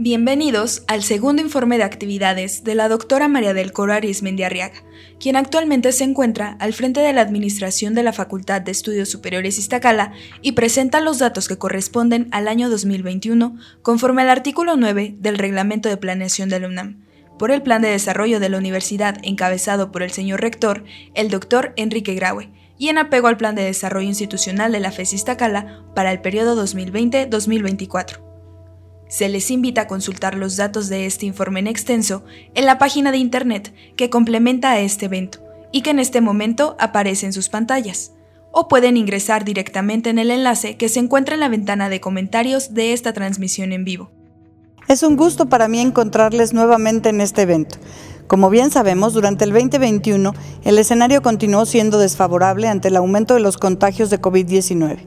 Bienvenidos al segundo informe de actividades de la doctora María del Coro Arismendi Arriaga, quien actualmente se encuentra al frente de la Administración de la Facultad de Estudios Superiores Iztacala y presenta los datos que corresponden al año 2021 conforme al artículo 9 del Reglamento de Planeación de la UNAM, por el Plan de Desarrollo de la Universidad encabezado por el señor rector, el doctor Enrique Graue, y en apego al Plan de Desarrollo Institucional de la FES Iztacala para el periodo 2020-2024. Se les invita a consultar los datos de este informe en extenso en la página de Internet que complementa a este evento y que en este momento aparece en sus pantallas, o pueden ingresar directamente en el enlace que se encuentra en la ventana de comentarios de esta transmisión en vivo. Es un gusto para mí encontrarles nuevamente en este evento. Como bien sabemos, durante el 2021 el escenario continuó siendo desfavorable ante el aumento de los contagios de COVID-19.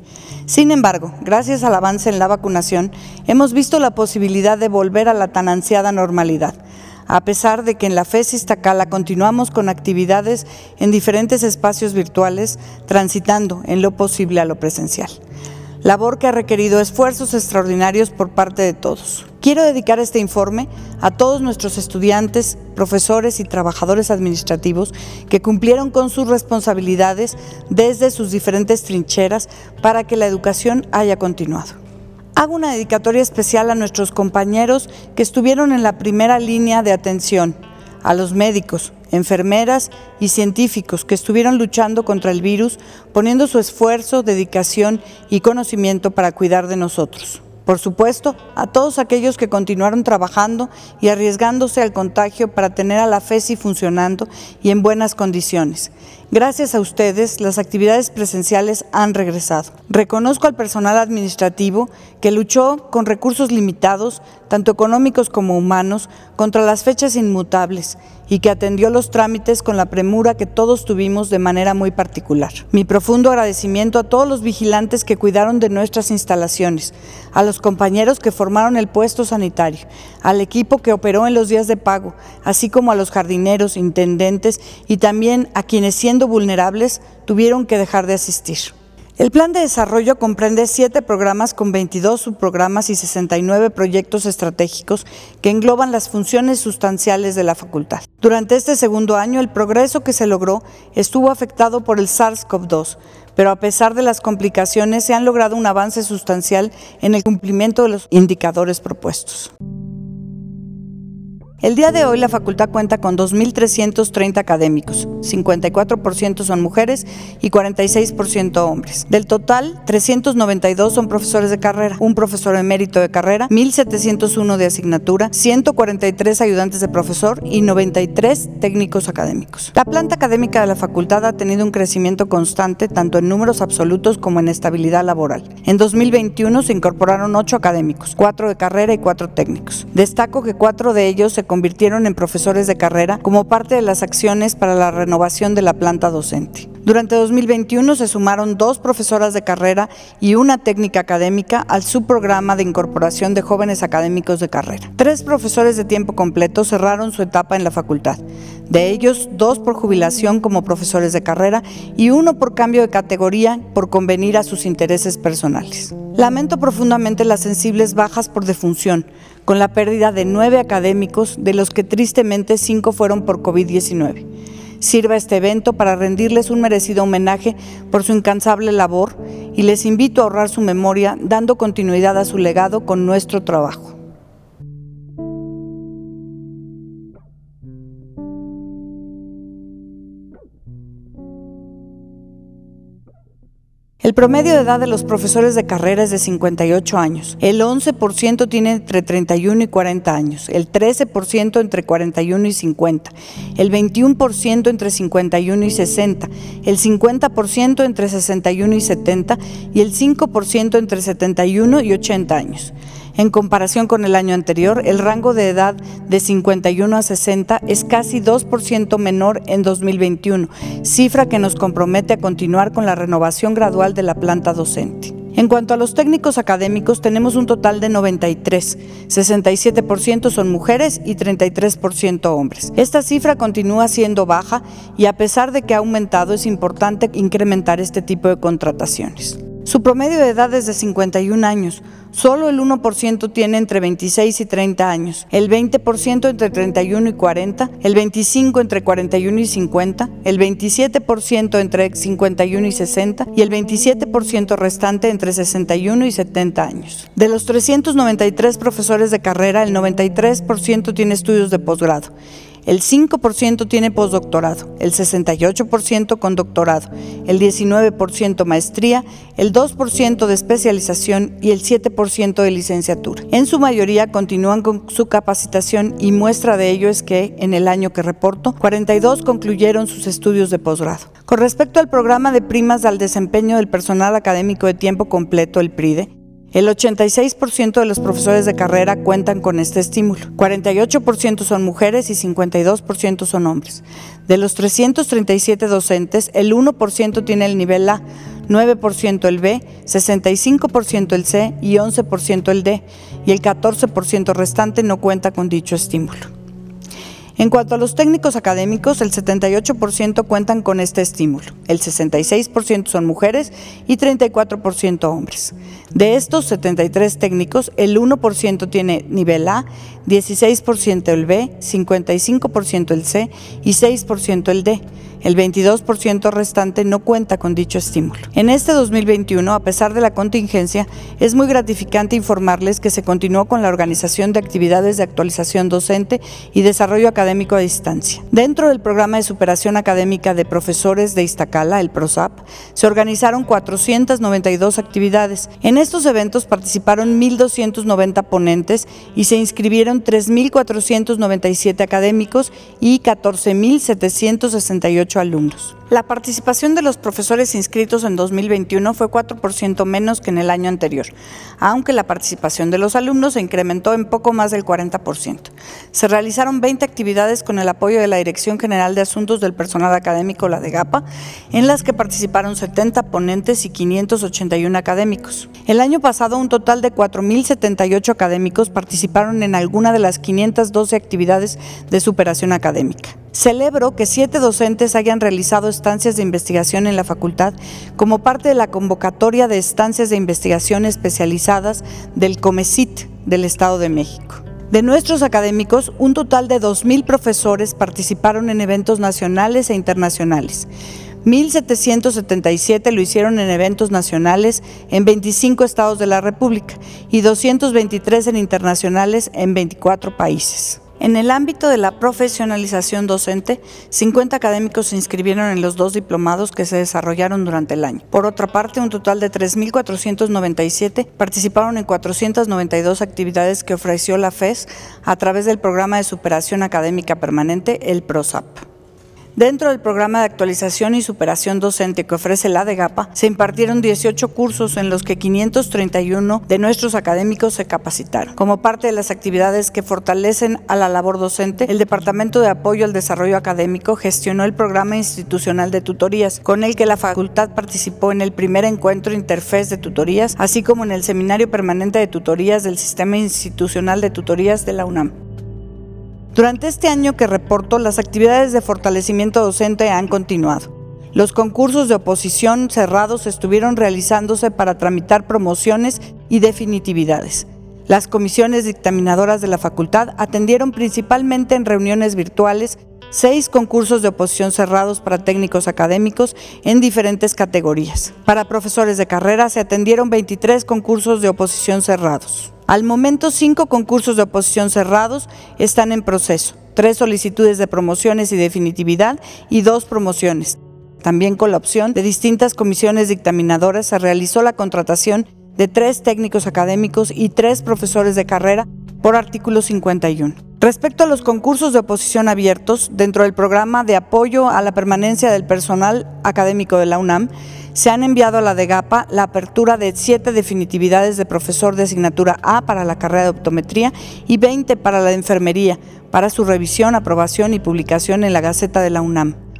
Sin embargo, gracias al avance en la vacunación, hemos visto la posibilidad de volver a la tan ansiada normalidad, a pesar de que en la FES Iztacala continuamos con actividades en diferentes espacios virtuales, transitando en lo posible a lo presencial labor que ha requerido esfuerzos extraordinarios por parte de todos. Quiero dedicar este informe a todos nuestros estudiantes, profesores y trabajadores administrativos que cumplieron con sus responsabilidades desde sus diferentes trincheras para que la educación haya continuado. Hago una dedicatoria especial a nuestros compañeros que estuvieron en la primera línea de atención, a los médicos, enfermeras y científicos que estuvieron luchando contra el virus, poniendo su esfuerzo, dedicación y conocimiento para cuidar de nosotros. Por supuesto, a todos aquellos que continuaron trabajando y arriesgándose al contagio para tener a la FESI funcionando y en buenas condiciones. Gracias a ustedes, las actividades presenciales han regresado. Reconozco al personal administrativo que luchó con recursos limitados, tanto económicos como humanos, contra las fechas inmutables y que atendió los trámites con la premura que todos tuvimos de manera muy particular. Mi profundo agradecimiento a todos los vigilantes que cuidaron de nuestras instalaciones, a los compañeros que formaron el puesto sanitario, al equipo que operó en los días de pago, así como a los jardineros, intendentes y también a quienes siendo vulnerables tuvieron que dejar de asistir. El plan de desarrollo comprende siete programas con 22 subprogramas y 69 proyectos estratégicos que engloban las funciones sustanciales de la facultad. Durante este segundo año, el progreso que se logró estuvo afectado por el SARS-CoV-2, pero a pesar de las complicaciones se han logrado un avance sustancial en el cumplimiento de los indicadores propuestos. El día de hoy la facultad cuenta con 2.330 académicos, 54% son mujeres y 46% hombres. Del total, 392 son profesores de carrera, un profesor emérito de carrera, 1.701 de asignatura, 143 ayudantes de profesor y 93 técnicos académicos. La planta académica de la facultad ha tenido un crecimiento constante tanto en números absolutos como en estabilidad laboral. En 2021 se incorporaron 8 académicos, 4 de carrera y 4 técnicos. Destaco que 4 de ellos se convirtieron en profesores de carrera como parte de las acciones para la renovación de la planta docente. Durante 2021 se sumaron dos profesoras de carrera y una técnica académica al subprograma de incorporación de jóvenes académicos de carrera. Tres profesores de tiempo completo cerraron su etapa en la facultad. De ellos, dos por jubilación como profesores de carrera y uno por cambio de categoría por convenir a sus intereses personales. Lamento profundamente las sensibles bajas por defunción, con la pérdida de nueve académicos, de los que tristemente cinco fueron por COVID-19. Sirva este evento para rendirles un merecido homenaje por su incansable labor y les invito a ahorrar su memoria dando continuidad a su legado con nuestro trabajo. El promedio de edad de los profesores de carrera es de 58 años. El 11% tiene entre 31 y 40 años. El 13% entre 41 y 50. El 21% entre 51 y 60. El 50% entre 61 y 70. Y el 5% entre 71 y 80 años. En comparación con el año anterior, el rango de edad de 51 a 60 es casi 2% menor en 2021, cifra que nos compromete a continuar con la renovación gradual de la planta docente. En cuanto a los técnicos académicos, tenemos un total de 93, 67% son mujeres y 33% hombres. Esta cifra continúa siendo baja y a pesar de que ha aumentado, es importante incrementar este tipo de contrataciones. Su promedio de edad es de 51 años. Solo el 1% tiene entre 26 y 30 años, el 20% entre 31 y 40, el 25% entre 41 y 50, el 27% entre 51 y 60 y el 27% restante entre 61 y 70 años. De los 393 profesores de carrera, el 93% tiene estudios de posgrado el 5% tiene postdoctorado, el 68% con doctorado, el 19% maestría, el 2% de especialización y el 7% de licenciatura. En su mayoría continúan con su capacitación y muestra de ello es que en el año que reporto, 42 concluyeron sus estudios de posgrado. Con respecto al programa de primas al desempeño del personal académico de tiempo completo, el PRIDE, el 86% de los profesores de carrera cuentan con este estímulo. 48% son mujeres y 52% son hombres. De los 337 docentes, el 1% tiene el nivel A, 9% el B, 65% el C y 11% el D, y el 14% restante no cuenta con dicho estímulo. En cuanto a los técnicos académicos, el 78% cuentan con este estímulo, el 66% son mujeres y 34% hombres. De estos 73 técnicos, el 1% tiene nivel A, 16% el B, 55% el C y 6% el D. El 22% restante no cuenta con dicho estímulo. En este 2021, a pesar de la contingencia, es muy gratificante informarles que se continuó con la organización de actividades de actualización docente y desarrollo académico a distancia. Dentro del programa de superación académica de profesores de Iztacala, el PROSAP, se organizaron 492 actividades. En estos eventos participaron 1.290 ponentes y se inscribieron 3.497 académicos y 14.768 alumnos. La participación de los profesores inscritos en 2021 fue 4% menos que en el año anterior, aunque la participación de los alumnos se incrementó en poco más del 40%. Se realizaron 20 actividades con el apoyo de la Dirección General de Asuntos del Personal Académico, la de GAPA, en las que participaron 70 ponentes y 581 académicos. El año pasado, un total de 4.078 académicos participaron en alguna de las 512 actividades de superación académica. Celebro que siete docentes hayan realizado estancias de investigación en la facultad como parte de la convocatoria de estancias de investigación especializadas del COMECIT del Estado de México. De nuestros académicos, un total de 2.000 profesores participaron en eventos nacionales e internacionales. 1.777 lo hicieron en eventos nacionales en 25 estados de la República y 223 en internacionales en 24 países. En el ámbito de la profesionalización docente, 50 académicos se inscribieron en los dos diplomados que se desarrollaron durante el año. Por otra parte, un total de 3.497 participaron en 492 actividades que ofreció la FES a través del programa de superación académica permanente, el PROSAP. Dentro del programa de actualización y superación docente que ofrece la DEGAPA, se impartieron 18 cursos en los que 531 de nuestros académicos se capacitaron. Como parte de las actividades que fortalecen a la labor docente, el Departamento de Apoyo al Desarrollo Académico gestionó el programa institucional de tutorías, con el que la facultad participó en el primer encuentro interfaz de tutorías, así como en el seminario permanente de tutorías del Sistema Institucional de Tutorías de la UNAM. Durante este año que reporto, las actividades de fortalecimiento docente han continuado. Los concursos de oposición cerrados estuvieron realizándose para tramitar promociones y definitividades. Las comisiones dictaminadoras de la facultad atendieron principalmente en reuniones virtuales seis concursos de oposición cerrados para técnicos académicos en diferentes categorías. Para profesores de carrera se atendieron 23 concursos de oposición cerrados. Al momento, cinco concursos de oposición cerrados están en proceso, tres solicitudes de promociones y definitividad y dos promociones. También con la opción de distintas comisiones dictaminadoras se realizó la contratación de tres técnicos académicos y tres profesores de carrera por artículo 51. Respecto a los concursos de oposición abiertos, dentro del programa de apoyo a la permanencia del personal académico de la UNAM, se han enviado a la DEGAPA la apertura de siete definitividades de profesor de asignatura A para la carrera de optometría y 20 para la de enfermería, para su revisión, aprobación y publicación en la Gaceta de la UNAM.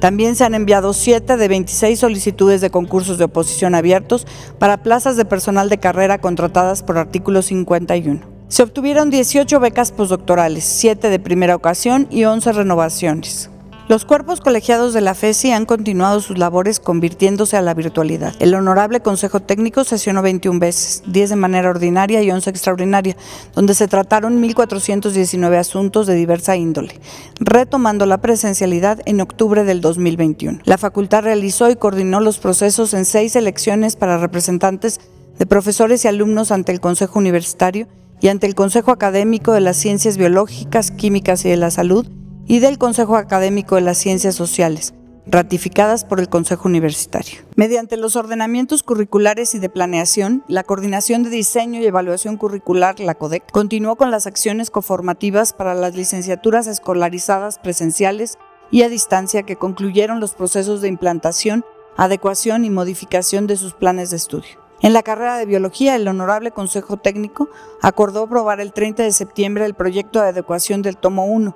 También se han enviado siete de 26 solicitudes de concursos de oposición abiertos para plazas de personal de carrera contratadas por artículo 51. Se obtuvieron 18 becas postdoctorales, 7 de primera ocasión y 11 renovaciones. Los cuerpos colegiados de la FESI han continuado sus labores convirtiéndose a la virtualidad. El Honorable Consejo Técnico sesionó 21 veces, 10 de manera ordinaria y 11 extraordinaria, donde se trataron 1.419 asuntos de diversa índole, retomando la presencialidad en octubre del 2021. La facultad realizó y coordinó los procesos en seis elecciones para representantes de profesores y alumnos ante el Consejo Universitario y ante el Consejo Académico de las Ciencias Biológicas, Químicas y de la Salud, y del Consejo Académico de las Ciencias Sociales, ratificadas por el Consejo Universitario. Mediante los ordenamientos curriculares y de planeación, la Coordinación de Diseño y Evaluación Curricular, la CODEC, continuó con las acciones coformativas para las licenciaturas escolarizadas presenciales y a distancia que concluyeron los procesos de implantación, adecuación y modificación de sus planes de estudio. En la carrera de biología, el Honorable Consejo Técnico acordó aprobar el 30 de septiembre el proyecto de adecuación del tomo 1,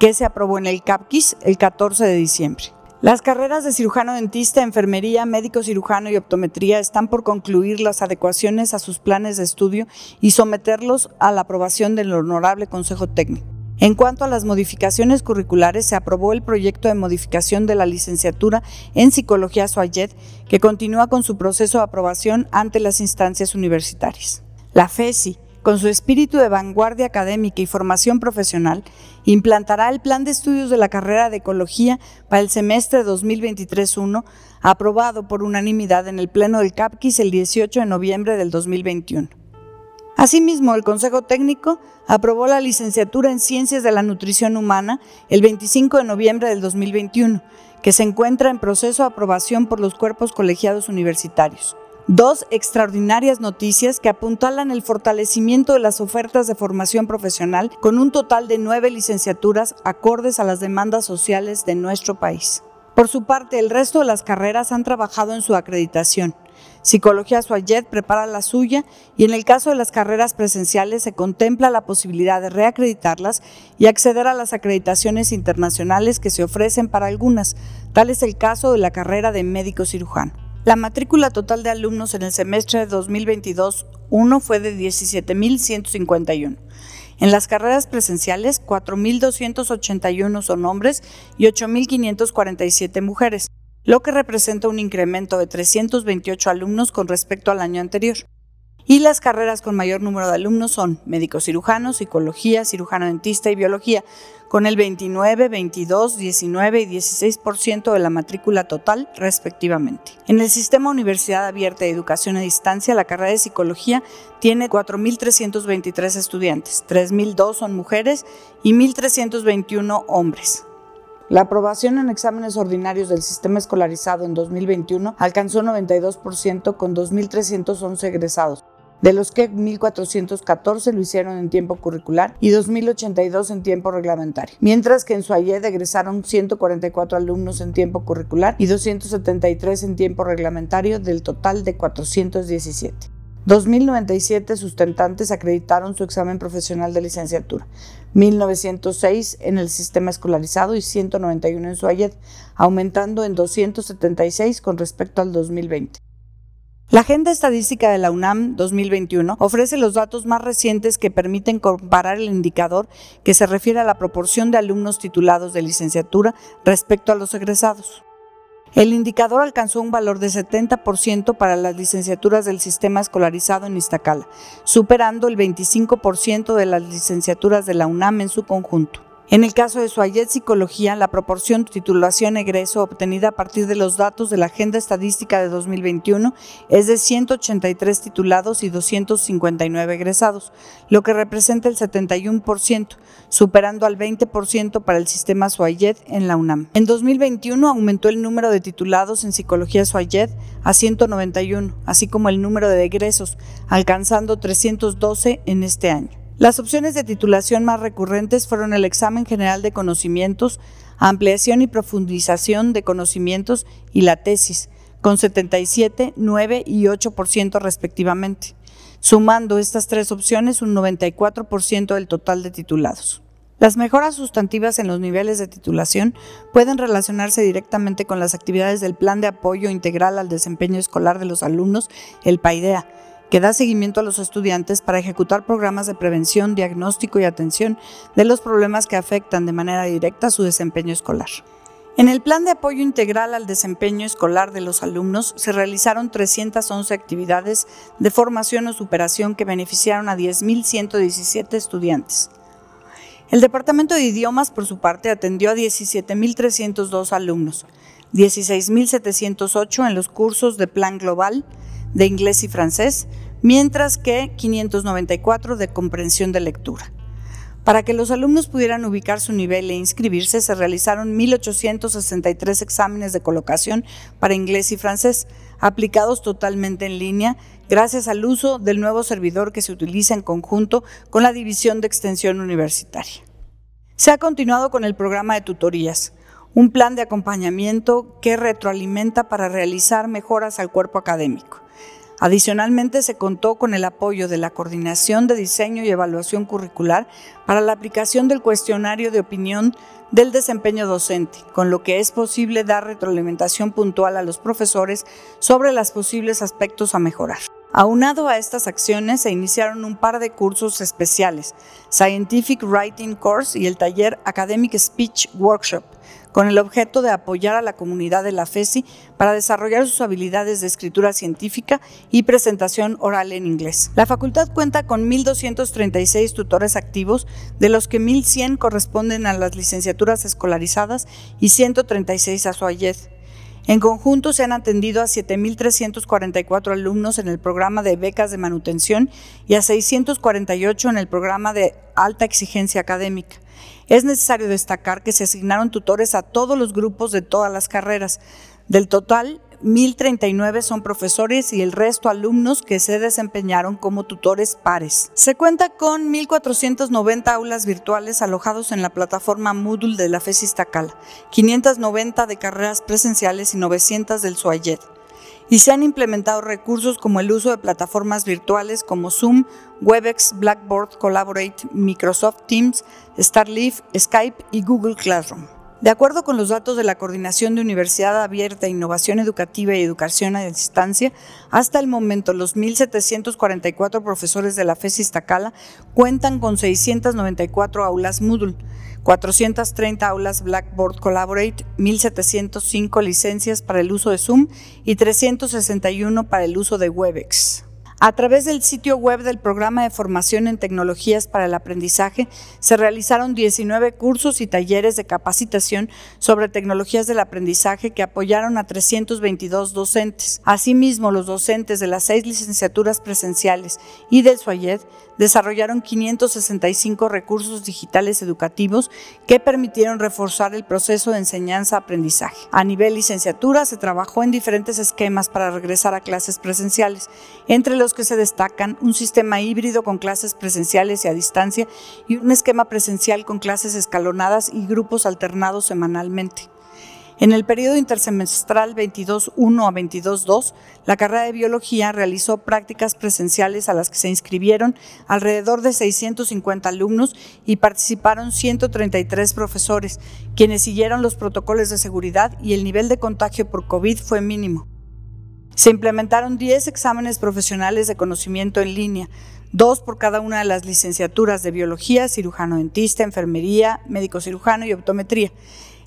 que se aprobó en el CAPQUIS el 14 de diciembre. Las carreras de cirujano dentista, enfermería, médico cirujano y optometría están por concluir las adecuaciones a sus planes de estudio y someterlos a la aprobación del Honorable Consejo Técnico. En cuanto a las modificaciones curriculares, se aprobó el proyecto de modificación de la licenciatura en Psicología Suayet, que continúa con su proceso de aprobación ante las instancias universitarias. La FESI, con su espíritu de vanguardia académica y formación profesional, implantará el plan de estudios de la carrera de Ecología para el semestre 2023-1, aprobado por unanimidad en el Pleno del CAPQUIS el 18 de noviembre del 2021. Asimismo, el Consejo Técnico aprobó la licenciatura en Ciencias de la Nutrición Humana el 25 de noviembre del 2021, que se encuentra en proceso de aprobación por los cuerpos colegiados universitarios. Dos extraordinarias noticias que apuntalan el fortalecimiento de las ofertas de formación profesional con un total de nueve licenciaturas acordes a las demandas sociales de nuestro país. Por su parte, el resto de las carreras han trabajado en su acreditación. Psicología Suayet prepara la suya y en el caso de las carreras presenciales se contempla la posibilidad de reacreditarlas y acceder a las acreditaciones internacionales que se ofrecen para algunas. Tal es el caso de la carrera de médico cirujano. La matrícula total de alumnos en el semestre de 2022-1 fue de 17.151. En las carreras presenciales, 4.281 son hombres y 8.547 mujeres, lo que representa un incremento de 328 alumnos con respecto al año anterior. Y las carreras con mayor número de alumnos son médico cirujano, psicología, cirujano dentista y biología, con el 29, 22, 19 y 16% de la matrícula total respectivamente. En el sistema Universidad Abierta de Educación a Distancia, la carrera de psicología tiene 4.323 estudiantes, 3.002 son mujeres y 1.321 hombres. La aprobación en exámenes ordinarios del sistema escolarizado en 2021 alcanzó 92% con 2.311 egresados de los que 1.414 lo hicieron en tiempo curricular y 2.082 en tiempo reglamentario, mientras que en Suayed egresaron 144 alumnos en tiempo curricular y 273 en tiempo reglamentario del total de 417. 2.097 sustentantes acreditaron su examen profesional de licenciatura, 1.906 en el sistema escolarizado y 191 en Suayed, aumentando en 276 con respecto al 2020. La Agenda Estadística de la UNAM 2021 ofrece los datos más recientes que permiten comparar el indicador que se refiere a la proporción de alumnos titulados de licenciatura respecto a los egresados. El indicador alcanzó un valor de 70% para las licenciaturas del sistema escolarizado en Iztacala, superando el 25% de las licenciaturas de la UNAM en su conjunto. En el caso de Suayet Psicología, la proporción titulación-egreso obtenida a partir de los datos de la Agenda Estadística de 2021 es de 183 titulados y 259 egresados, lo que representa el 71%, superando al 20% para el sistema Suayet en la UNAM. En 2021 aumentó el número de titulados en Psicología Suayet a 191, así como el número de egresos, alcanzando 312 en este año. Las opciones de titulación más recurrentes fueron el examen general de conocimientos, ampliación y profundización de conocimientos y la tesis, con 77, 9 y 8% respectivamente, sumando estas tres opciones un 94% del total de titulados. Las mejoras sustantivas en los niveles de titulación pueden relacionarse directamente con las actividades del Plan de Apoyo Integral al Desempeño Escolar de los Alumnos, el PAIDEA, que da seguimiento a los estudiantes para ejecutar programas de prevención, diagnóstico y atención de los problemas que afectan de manera directa su desempeño escolar. En el plan de apoyo integral al desempeño escolar de los alumnos se realizaron 311 actividades de formación o superación que beneficiaron a 10.117 estudiantes. El Departamento de Idiomas, por su parte, atendió a 17.302 alumnos, 16.708 en los cursos de plan global de inglés y francés, mientras que 594 de comprensión de lectura. Para que los alumnos pudieran ubicar su nivel e inscribirse, se realizaron 1.863 exámenes de colocación para inglés y francés, aplicados totalmente en línea, gracias al uso del nuevo servidor que se utiliza en conjunto con la División de Extensión Universitaria. Se ha continuado con el programa de tutorías, un plan de acompañamiento que retroalimenta para realizar mejoras al cuerpo académico. Adicionalmente, se contó con el apoyo de la Coordinación de Diseño y Evaluación Curricular para la aplicación del cuestionario de opinión del desempeño docente, con lo que es posible dar retroalimentación puntual a los profesores sobre los posibles aspectos a mejorar. Aunado a estas acciones, se iniciaron un par de cursos especiales, Scientific Writing Course y el taller Academic Speech Workshop, con el objeto de apoyar a la comunidad de la FESI para desarrollar sus habilidades de escritura científica y presentación oral en inglés. La facultad cuenta con 1.236 tutores activos, de los que 1.100 corresponden a las licenciaturas escolarizadas y 136 a su AYED. En conjunto se han atendido a 7.344 alumnos en el programa de becas de manutención y a 648 en el programa de alta exigencia académica. Es necesario destacar que se asignaron tutores a todos los grupos de todas las carreras. Del total, 1.039 son profesores y el resto alumnos que se desempeñaron como tutores pares. Se cuenta con 1.490 aulas virtuales alojados en la plataforma Moodle de la FES Iztacala, 590 de carreras presenciales y 900 del SUAYED y se han implementado recursos como el uso de plataformas virtuales como Zoom, Webex, Blackboard, Collaborate, Microsoft Teams, Starleaf, Skype y Google Classroom. De acuerdo con los datos de la Coordinación de Universidad Abierta, Innovación Educativa y Educación a Distancia, hasta el momento los 1.744 profesores de la FES Iztacala cuentan con 694 aulas Moodle, 430 aulas Blackboard Collaborate, 1.705 licencias para el uso de Zoom y 361 para el uso de Webex. A través del sitio web del Programa de Formación en Tecnologías para el Aprendizaje se realizaron 19 cursos y talleres de capacitación sobre tecnologías del aprendizaje que apoyaron a 322 docentes. Asimismo, los docentes de las seis licenciaturas presenciales y del SUAYED desarrollaron 565 recursos digitales educativos que permitieron reforzar el proceso de enseñanza-aprendizaje. A nivel licenciatura se trabajó en diferentes esquemas para regresar a clases presenciales, entre los que se destacan un sistema híbrido con clases presenciales y a distancia y un esquema presencial con clases escalonadas y grupos alternados semanalmente. En el periodo intersemestral 22.1 a 22.2, la carrera de biología realizó prácticas presenciales a las que se inscribieron alrededor de 650 alumnos y participaron 133 profesores, quienes siguieron los protocolos de seguridad y el nivel de contagio por COVID fue mínimo. Se implementaron 10 exámenes profesionales de conocimiento en línea, dos por cada una de las licenciaturas de biología, cirujano dentista, enfermería, médico cirujano y optometría.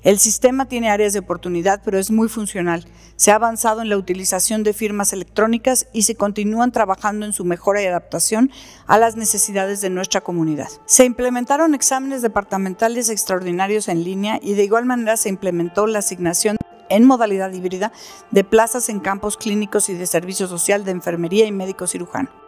El sistema tiene áreas de oportunidad, pero es muy funcional. Se ha avanzado en la utilización de firmas electrónicas y se continúan trabajando en su mejora y adaptación a las necesidades de nuestra comunidad. Se implementaron exámenes departamentales extraordinarios en línea y de igual manera se implementó la asignación en modalidad híbrida de plazas en campos clínicos y de servicio social de enfermería y médico cirujano.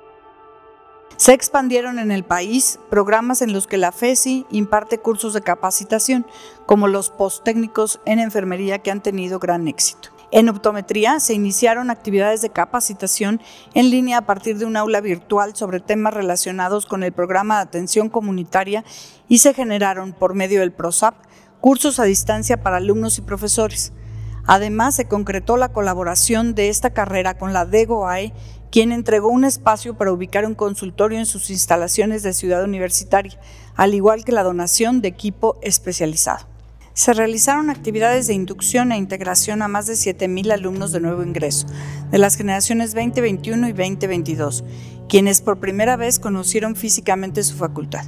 Se expandieron en el país programas en los que la FESI imparte cursos de capacitación, como los posttécnicos en enfermería que han tenido gran éxito. En optometría se iniciaron actividades de capacitación en línea a partir de un aula virtual sobre temas relacionados con el programa de atención comunitaria y se generaron por medio del PROSAP cursos a distancia para alumnos y profesores. Además, se concretó la colaboración de esta carrera con la DEGOAE quien entregó un espacio para ubicar un consultorio en sus instalaciones de Ciudad Universitaria, al igual que la donación de equipo especializado. Se realizaron actividades de inducción e integración a más de 7.000 alumnos de nuevo ingreso, de las generaciones 2021 y 2022, quienes por primera vez conocieron físicamente su facultad.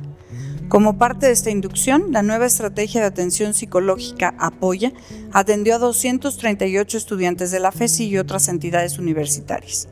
Como parte de esta inducción, la nueva estrategia de atención psicológica Apoya atendió a 238 estudiantes de la FESI y otras entidades universitarias.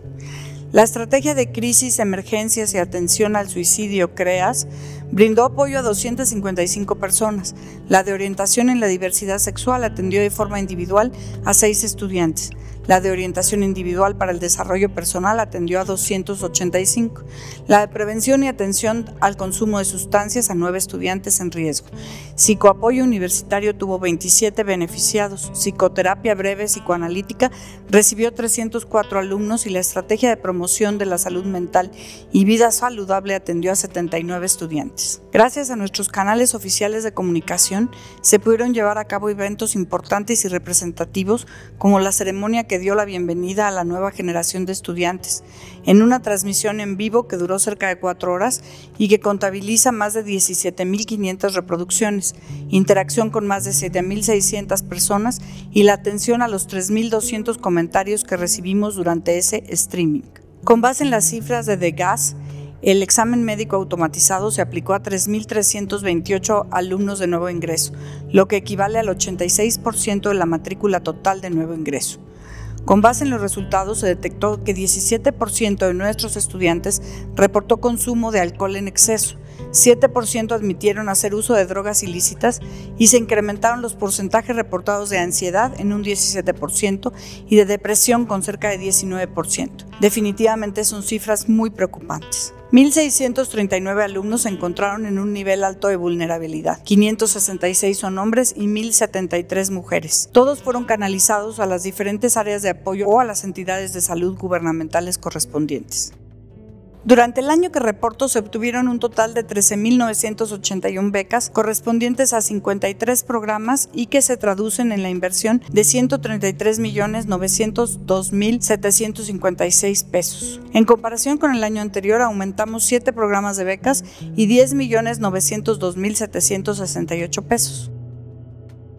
La estrategia de crisis, emergencias y atención al suicidio CREAS brindó apoyo a 255 personas. La de orientación en la diversidad sexual atendió de forma individual a seis estudiantes. La de orientación individual para el desarrollo personal atendió a 285. La de prevención y atención al consumo de sustancias a nueve estudiantes en riesgo. Psicoapoyo universitario tuvo 27 beneficiados. Psicoterapia breve psicoanalítica recibió 304 alumnos y la estrategia de promoción de la salud mental y vida saludable atendió a 79 estudiantes. Gracias a nuestros canales oficiales de comunicación se pudieron llevar a cabo eventos importantes y representativos como la ceremonia que dio la bienvenida a la nueva generación de estudiantes, en una transmisión en vivo que duró cerca de cuatro horas y que contabiliza más de 17.500 reproducciones, interacción con más de 7.600 personas y la atención a los 3.200 comentarios que recibimos durante ese streaming. Con base en las cifras de The Gas, el examen médico automatizado se aplicó a 3.328 alumnos de nuevo ingreso, lo que equivale al 86% de la matrícula total de nuevo ingreso. Con base en los resultados se detectó que 17% de nuestros estudiantes reportó consumo de alcohol en exceso, 7% admitieron hacer uso de drogas ilícitas y se incrementaron los porcentajes reportados de ansiedad en un 17% y de depresión con cerca de 19%. Definitivamente son cifras muy preocupantes. 1.639 alumnos se encontraron en un nivel alto de vulnerabilidad. 566 son hombres y 1.073 mujeres. Todos fueron canalizados a las diferentes áreas de apoyo o a las entidades de salud gubernamentales correspondientes. Durante el año que reportó se obtuvieron un total de 13.981 becas correspondientes a 53 programas y que se traducen en la inversión de 133.902.756 pesos. En comparación con el año anterior aumentamos 7 programas de becas y 10.902.768 pesos.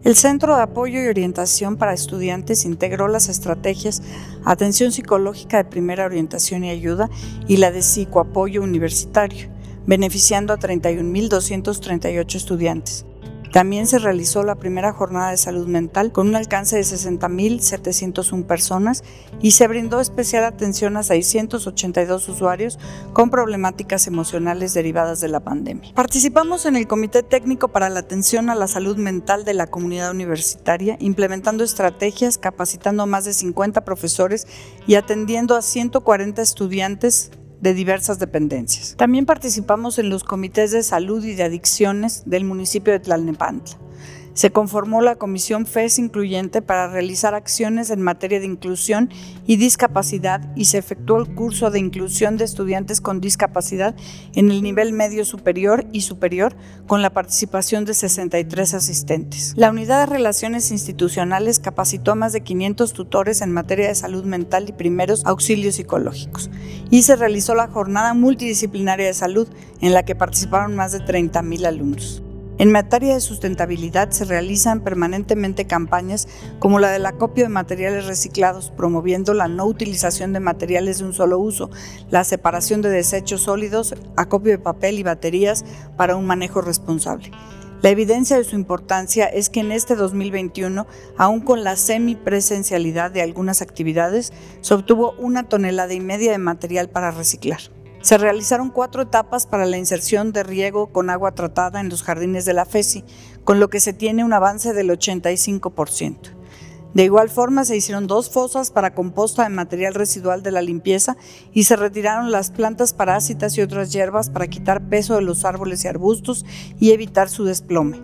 El Centro de Apoyo y Orientación para Estudiantes integró las estrategias Atención Psicológica de Primera Orientación y Ayuda y la de Psicoapoyo Universitario, beneficiando a 31.238 estudiantes. También se realizó la primera jornada de salud mental con un alcance de 60.701 personas y se brindó especial atención a 682 usuarios con problemáticas emocionales derivadas de la pandemia. Participamos en el Comité Técnico para la Atención a la Salud Mental de la Comunidad Universitaria, implementando estrategias, capacitando a más de 50 profesores y atendiendo a 140 estudiantes de diversas dependencias. También participamos en los comités de salud y de adicciones del municipio de Tlalnepantla. Se conformó la Comisión FES Incluyente para realizar acciones en materia de inclusión y discapacidad y se efectuó el curso de inclusión de estudiantes con discapacidad en el nivel medio superior y superior con la participación de 63 asistentes. La Unidad de Relaciones Institucionales capacitó a más de 500 tutores en materia de salud mental y primeros auxilios psicológicos y se realizó la Jornada Multidisciplinaria de Salud en la que participaron más de 30.000 alumnos. En materia de sustentabilidad se realizan permanentemente campañas como la del acopio de materiales reciclados, promoviendo la no utilización de materiales de un solo uso, la separación de desechos sólidos, acopio de papel y baterías para un manejo responsable. La evidencia de su importancia es que en este 2021, aún con la semipresencialidad de algunas actividades, se obtuvo una tonelada y media de material para reciclar. Se realizaron cuatro etapas para la inserción de riego con agua tratada en los jardines de la FESI, con lo que se tiene un avance del 85%. De igual forma, se hicieron dos fosas para composta de material residual de la limpieza y se retiraron las plantas parásitas y otras hierbas para quitar peso de los árboles y arbustos y evitar su desplome.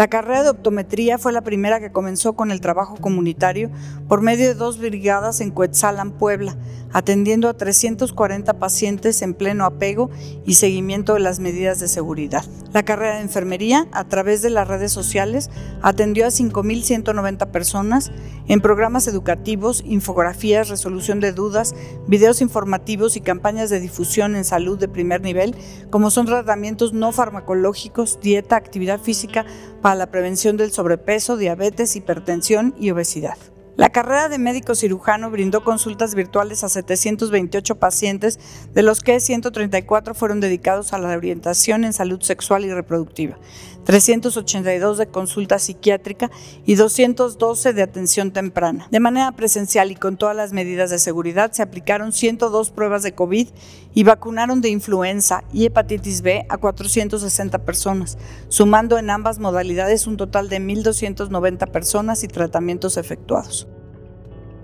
La carrera de optometría fue la primera que comenzó con el trabajo comunitario por medio de dos brigadas en Coetzalan, Puebla, atendiendo a 340 pacientes en pleno apego y seguimiento de las medidas de seguridad. La carrera de enfermería, a través de las redes sociales, atendió a 5.190 personas en programas educativos, infografías, resolución de dudas, videos informativos y campañas de difusión en salud de primer nivel, como son tratamientos no farmacológicos, dieta, actividad física para la prevención del sobrepeso, diabetes, hipertensión y obesidad. La carrera de médico cirujano brindó consultas virtuales a 728 pacientes, de los que 134 fueron dedicados a la orientación en salud sexual y reproductiva, 382 de consulta psiquiátrica y 212 de atención temprana. De manera presencial y con todas las medidas de seguridad se aplicaron 102 pruebas de COVID y vacunaron de influenza y hepatitis B a 460 personas, sumando en ambas modalidades un total de 1.290 personas y tratamientos efectuados.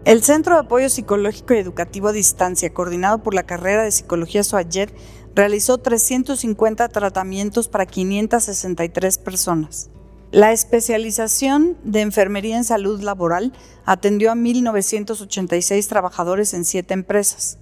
El Centro de Apoyo Psicológico y Educativo a Distancia, coordinado por la carrera de Psicología SOAYED, realizó 350 tratamientos para 563 personas. La especialización de Enfermería en Salud Laboral atendió a 1.986 trabajadores en siete empresas.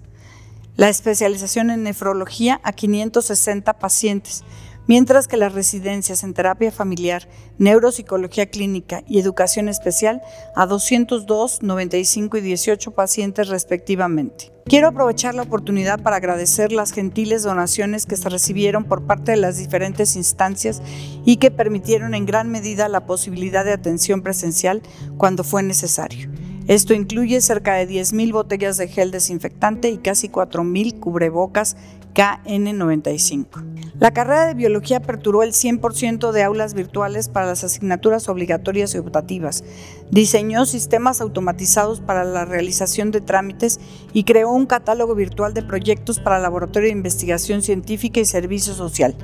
La especialización en nefrología a 560 pacientes, mientras que las residencias en terapia familiar, neuropsicología clínica y educación especial a 202, 95 y 18 pacientes respectivamente. Quiero aprovechar la oportunidad para agradecer las gentiles donaciones que se recibieron por parte de las diferentes instancias y que permitieron en gran medida la posibilidad de atención presencial cuando fue necesario. Esto incluye cerca de 10.000 botellas de gel desinfectante y casi 4.000 cubrebocas KN95. La carrera de biología aperturó el 100% de aulas virtuales para las asignaturas obligatorias y optativas, diseñó sistemas automatizados para la realización de trámites y creó un catálogo virtual de proyectos para laboratorio de investigación científica y servicio social.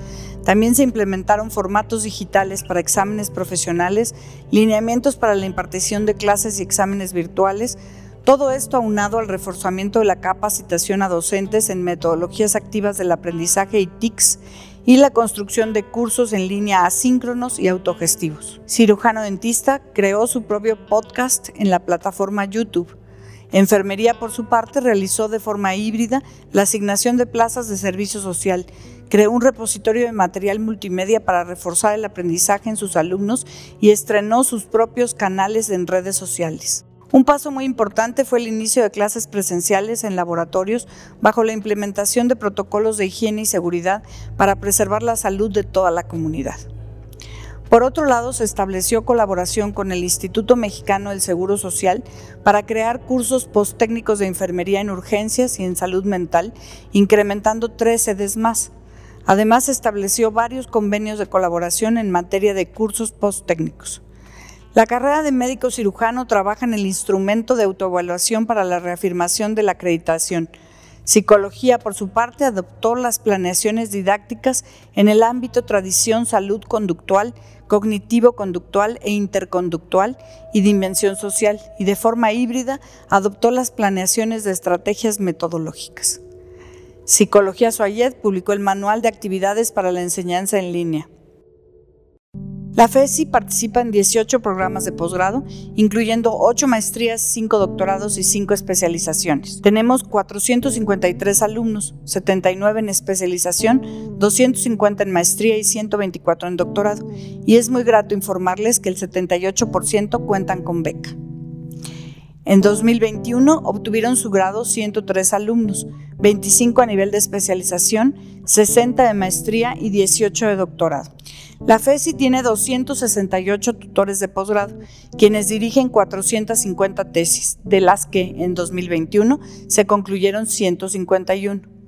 También se implementaron formatos digitales para exámenes profesionales, lineamientos para la impartición de clases y exámenes virtuales, todo esto aunado al reforzamiento de la capacitación a docentes en metodologías activas del aprendizaje y TICS y la construcción de cursos en línea asíncronos y autogestivos. Cirujano dentista creó su propio podcast en la plataforma YouTube. Enfermería, por su parte, realizó de forma híbrida la asignación de plazas de servicio social, creó un repositorio de material multimedia para reforzar el aprendizaje en sus alumnos y estrenó sus propios canales en redes sociales. Un paso muy importante fue el inicio de clases presenciales en laboratorios bajo la implementación de protocolos de higiene y seguridad para preservar la salud de toda la comunidad. Por otro lado, se estableció colaboración con el Instituto Mexicano del Seguro Social para crear cursos posttécnicos de enfermería en urgencias y en salud mental, incrementando tres sedes más. Además, se estableció varios convenios de colaboración en materia de cursos posttécnicos. La carrera de médico cirujano trabaja en el instrumento de autoevaluación para la reafirmación de la acreditación. Psicología, por su parte, adoptó las planeaciones didácticas en el ámbito tradición, salud conductual, cognitivo-conductual e interconductual y dimensión social, y de forma híbrida adoptó las planeaciones de estrategias metodológicas. Psicología Soayet publicó el Manual de Actividades para la Enseñanza en Línea. La FESI participa en 18 programas de posgrado, incluyendo 8 maestrías, 5 doctorados y 5 especializaciones. Tenemos 453 alumnos, 79 en especialización, 250 en maestría y 124 en doctorado, y es muy grato informarles que el 78% cuentan con beca. En 2021 obtuvieron su grado 103 alumnos, 25 a nivel de especialización, 60 de maestría y 18 de doctorado. La FESI tiene 268 tutores de posgrado, quienes dirigen 450 tesis, de las que en 2021 se concluyeron 151.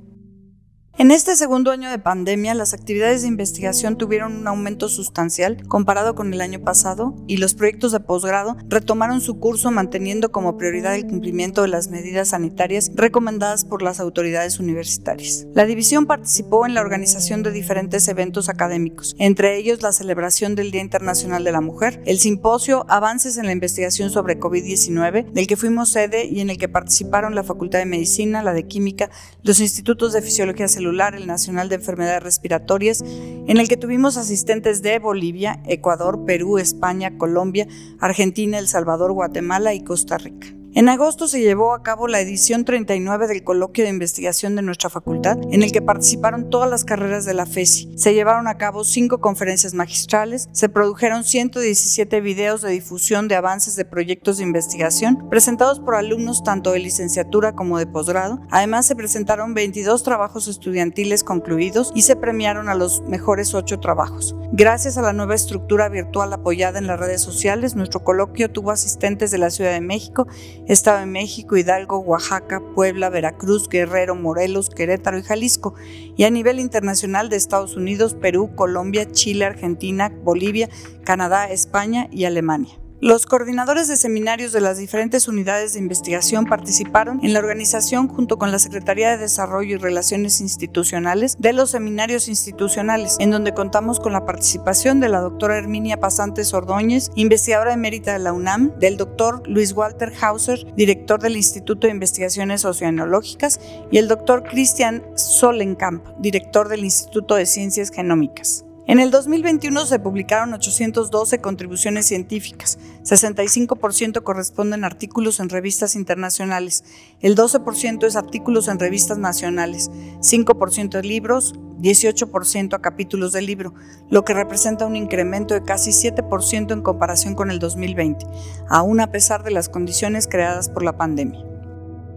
En este segundo año de pandemia, las actividades de investigación tuvieron un aumento sustancial comparado con el año pasado y los proyectos de posgrado retomaron su curso manteniendo como prioridad el cumplimiento de las medidas sanitarias recomendadas por las autoridades universitarias. La división participó en la organización de diferentes eventos académicos, entre ellos la celebración del Día Internacional de la Mujer, el simposio Avances en la investigación sobre COVID-19, del que fuimos sede y en el que participaron la Facultad de Medicina, la de Química, los institutos de Fisiología el Nacional de Enfermedades Respiratorias, en el que tuvimos asistentes de Bolivia, Ecuador, Perú, España, Colombia, Argentina, El Salvador, Guatemala y Costa Rica. En agosto se llevó a cabo la edición 39 del coloquio de investigación de nuestra facultad, en el que participaron todas las carreras de la FESI. Se llevaron a cabo cinco conferencias magistrales, se produjeron 117 videos de difusión de avances de proyectos de investigación presentados por alumnos tanto de licenciatura como de posgrado. Además, se presentaron 22 trabajos estudiantiles concluidos y se premiaron a los mejores ocho trabajos. Gracias a la nueva estructura virtual apoyada en las redes sociales, nuestro coloquio tuvo asistentes de la Ciudad de México Estado de México, Hidalgo, Oaxaca, Puebla, Veracruz, Guerrero, Morelos, Querétaro y Jalisco, y a nivel internacional de Estados Unidos, Perú, Colombia, Chile, Argentina, Bolivia, Canadá, España y Alemania. Los coordinadores de seminarios de las diferentes unidades de investigación participaron en la organización junto con la Secretaría de Desarrollo y Relaciones Institucionales de los seminarios institucionales, en donde contamos con la participación de la doctora Herminia Pasantes Ordóñez, investigadora emérita de la UNAM, del doctor Luis Walter Hauser, director del Instituto de Investigaciones Socioenológicas, y el doctor Christian Solenkamp, director del Instituto de Ciencias Genómicas. En el 2021 se publicaron 812 contribuciones científicas, 65% corresponden a artículos en revistas internacionales, el 12% es artículos en revistas nacionales, 5% de libros, 18% a capítulos de libro, lo que representa un incremento de casi 7% en comparación con el 2020, aún a pesar de las condiciones creadas por la pandemia.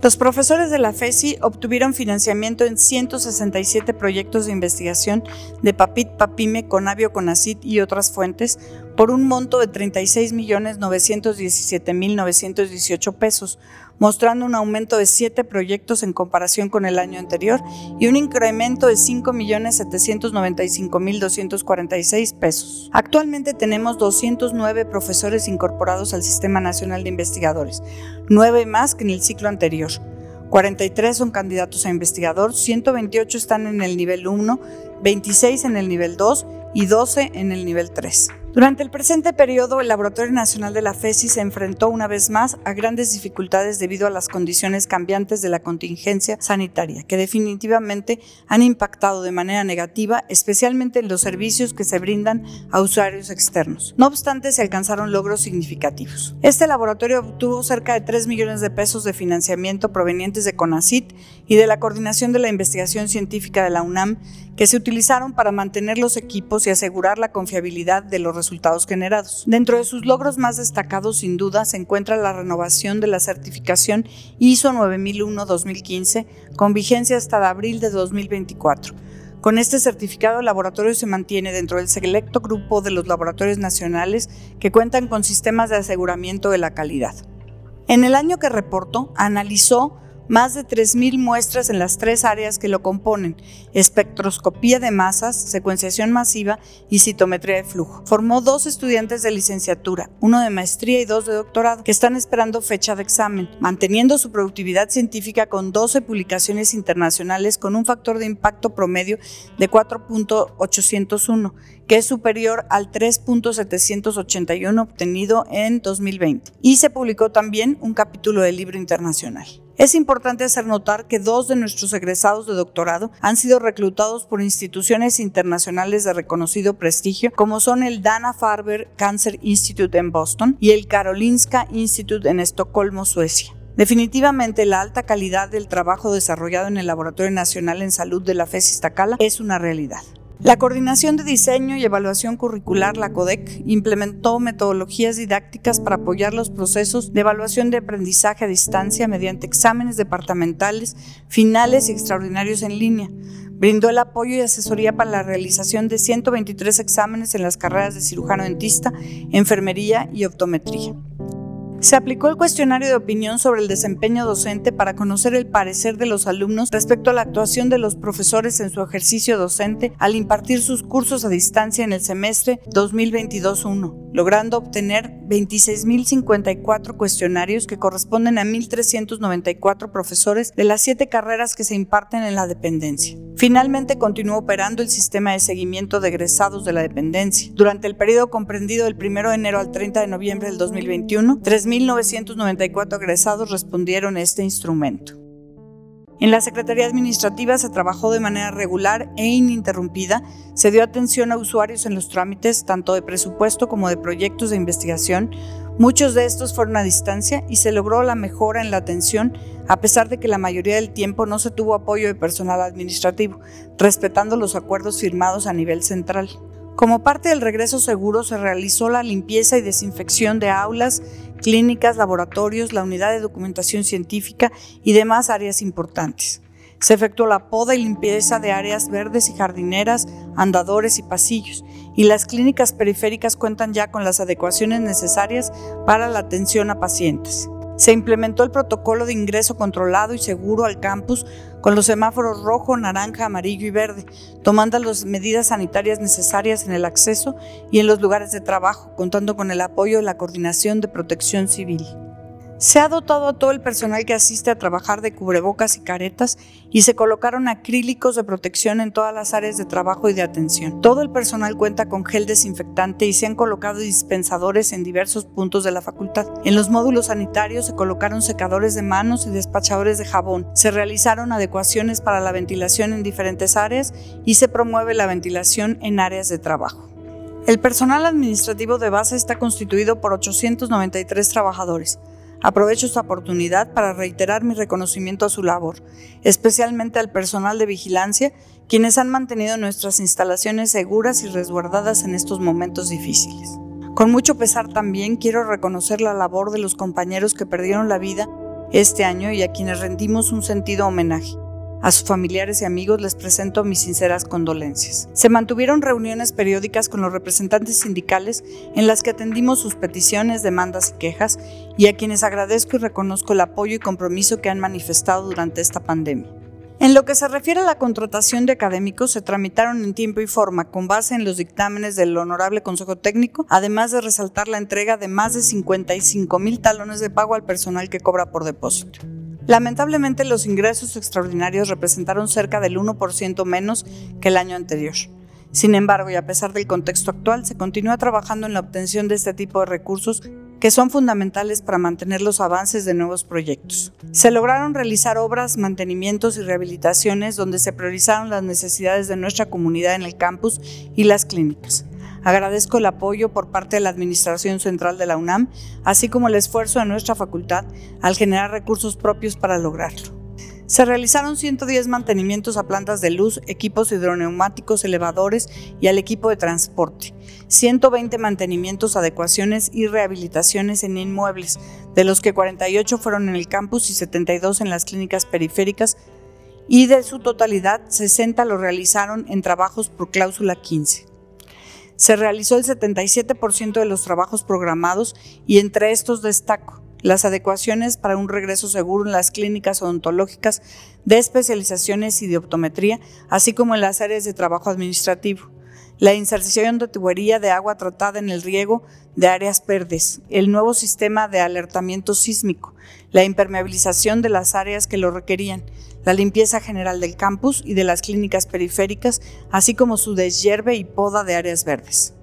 Los profesores de la FESI obtuvieron financiamiento en 167 proyectos de investigación de PAPIT, PAPIME, CONAVIO, CONACIT y otras fuentes por un monto de 36.917.918 pesos, mostrando un aumento de 7 proyectos en comparación con el año anterior y un incremento de 5.795.246 pesos. Actualmente tenemos 209 profesores incorporados al Sistema Nacional de Investigadores, 9 más que en el ciclo anterior. 43 son candidatos a investigador, 128 están en el nivel 1, 26 en el nivel 2 y 12 en el nivel 3. Durante el presente periodo, el Laboratorio Nacional de la FESI se enfrentó una vez más a grandes dificultades debido a las condiciones cambiantes de la contingencia sanitaria, que definitivamente han impactado de manera negativa, especialmente en los servicios que se brindan a usuarios externos. No obstante, se alcanzaron logros significativos. Este laboratorio obtuvo cerca de 3 millones de pesos de financiamiento provenientes de CONACIT y de la Coordinación de la Investigación Científica de la UNAM, que se utilizaron para mantener los equipos y asegurar la confiabilidad de los resultados generados. Dentro de sus logros más destacados, sin duda, se encuentra la renovación de la certificación ISO 9001-2015 con vigencia hasta abril de 2024. Con este certificado, el laboratorio se mantiene dentro del selecto grupo de los laboratorios nacionales que cuentan con sistemas de aseguramiento de la calidad. En el año que reportó, analizó más de 3.000 muestras en las tres áreas que lo componen, espectroscopía de masas, secuenciación masiva y citometría de flujo. Formó dos estudiantes de licenciatura, uno de maestría y dos de doctorado, que están esperando fecha de examen, manteniendo su productividad científica con 12 publicaciones internacionales con un factor de impacto promedio de 4.801, que es superior al 3.781 obtenido en 2020. Y se publicó también un capítulo del libro internacional. Es importante hacer notar que dos de nuestros egresados de doctorado han sido reclutados por instituciones internacionales de reconocido prestigio, como son el Dana-Farber Cancer Institute en Boston y el Karolinska Institute en Estocolmo, Suecia. Definitivamente la alta calidad del trabajo desarrollado en el Laboratorio Nacional en Salud de la FES Iztacala es una realidad. La Coordinación de Diseño y Evaluación Curricular, la CODEC, implementó metodologías didácticas para apoyar los procesos de evaluación de aprendizaje a distancia mediante exámenes departamentales, finales y extraordinarios en línea. Brindó el apoyo y asesoría para la realización de 123 exámenes en las carreras de cirujano dentista, enfermería y optometría. Se aplicó el cuestionario de opinión sobre el desempeño docente para conocer el parecer de los alumnos respecto a la actuación de los profesores en su ejercicio docente al impartir sus cursos a distancia en el semestre 2022-1, logrando obtener 26.054 cuestionarios que corresponden a 1.394 profesores de las siete carreras que se imparten en la dependencia. Finalmente continuó operando el sistema de seguimiento de egresados de la dependencia. Durante el periodo comprendido del 1 de enero al 30 de noviembre del 2021, 3.994 egresados respondieron este instrumento. En la Secretaría Administrativa se trabajó de manera regular e ininterrumpida, se dio atención a usuarios en los trámites tanto de presupuesto como de proyectos de investigación, Muchos de estos fueron a distancia y se logró la mejora en la atención a pesar de que la mayoría del tiempo no se tuvo apoyo de personal administrativo, respetando los acuerdos firmados a nivel central. Como parte del regreso seguro se realizó la limpieza y desinfección de aulas, clínicas, laboratorios, la unidad de documentación científica y demás áreas importantes. Se efectuó la poda y limpieza de áreas verdes y jardineras, andadores y pasillos, y las clínicas periféricas cuentan ya con las adecuaciones necesarias para la atención a pacientes. Se implementó el protocolo de ingreso controlado y seguro al campus con los semáforos rojo, naranja, amarillo y verde, tomando las medidas sanitarias necesarias en el acceso y en los lugares de trabajo, contando con el apoyo de la Coordinación de Protección Civil. Se ha dotado a todo el personal que asiste a trabajar de cubrebocas y caretas y se colocaron acrílicos de protección en todas las áreas de trabajo y de atención. Todo el personal cuenta con gel desinfectante y se han colocado dispensadores en diversos puntos de la facultad. En los módulos sanitarios se colocaron secadores de manos y despachadores de jabón. Se realizaron adecuaciones para la ventilación en diferentes áreas y se promueve la ventilación en áreas de trabajo. El personal administrativo de base está constituido por 893 trabajadores. Aprovecho esta oportunidad para reiterar mi reconocimiento a su labor, especialmente al personal de vigilancia, quienes han mantenido nuestras instalaciones seguras y resguardadas en estos momentos difíciles. Con mucho pesar también quiero reconocer la labor de los compañeros que perdieron la vida este año y a quienes rendimos un sentido homenaje. A sus familiares y amigos les presento mis sinceras condolencias. Se mantuvieron reuniones periódicas con los representantes sindicales en las que atendimos sus peticiones, demandas y quejas y a quienes agradezco y reconozco el apoyo y compromiso que han manifestado durante esta pandemia. En lo que se refiere a la contratación de académicos, se tramitaron en tiempo y forma con base en los dictámenes del Honorable Consejo Técnico, además de resaltar la entrega de más de 55 mil talones de pago al personal que cobra por depósito. Lamentablemente los ingresos extraordinarios representaron cerca del 1% menos que el año anterior. Sin embargo, y a pesar del contexto actual, se continúa trabajando en la obtención de este tipo de recursos que son fundamentales para mantener los avances de nuevos proyectos. Se lograron realizar obras, mantenimientos y rehabilitaciones donde se priorizaron las necesidades de nuestra comunidad en el campus y las clínicas. Agradezco el apoyo por parte de la Administración Central de la UNAM, así como el esfuerzo de nuestra facultad al generar recursos propios para lograrlo. Se realizaron 110 mantenimientos a plantas de luz, equipos hidroneumáticos, elevadores y al equipo de transporte, 120 mantenimientos, adecuaciones y rehabilitaciones en inmuebles, de los que 48 fueron en el campus y 72 en las clínicas periféricas, y de su totalidad 60 lo realizaron en trabajos por cláusula 15 se realizó el 77% de los trabajos programados y entre estos destaco las adecuaciones para un regreso seguro en las clínicas odontológicas de especializaciones y de optometría, así como en las áreas de trabajo administrativo, la inserción de tubería de agua tratada en el riego de áreas verdes, el nuevo sistema de alertamiento sísmico, la impermeabilización de las áreas que lo requerían, la limpieza general del campus y de las clínicas periféricas, así como su deshierve y poda de áreas verdes.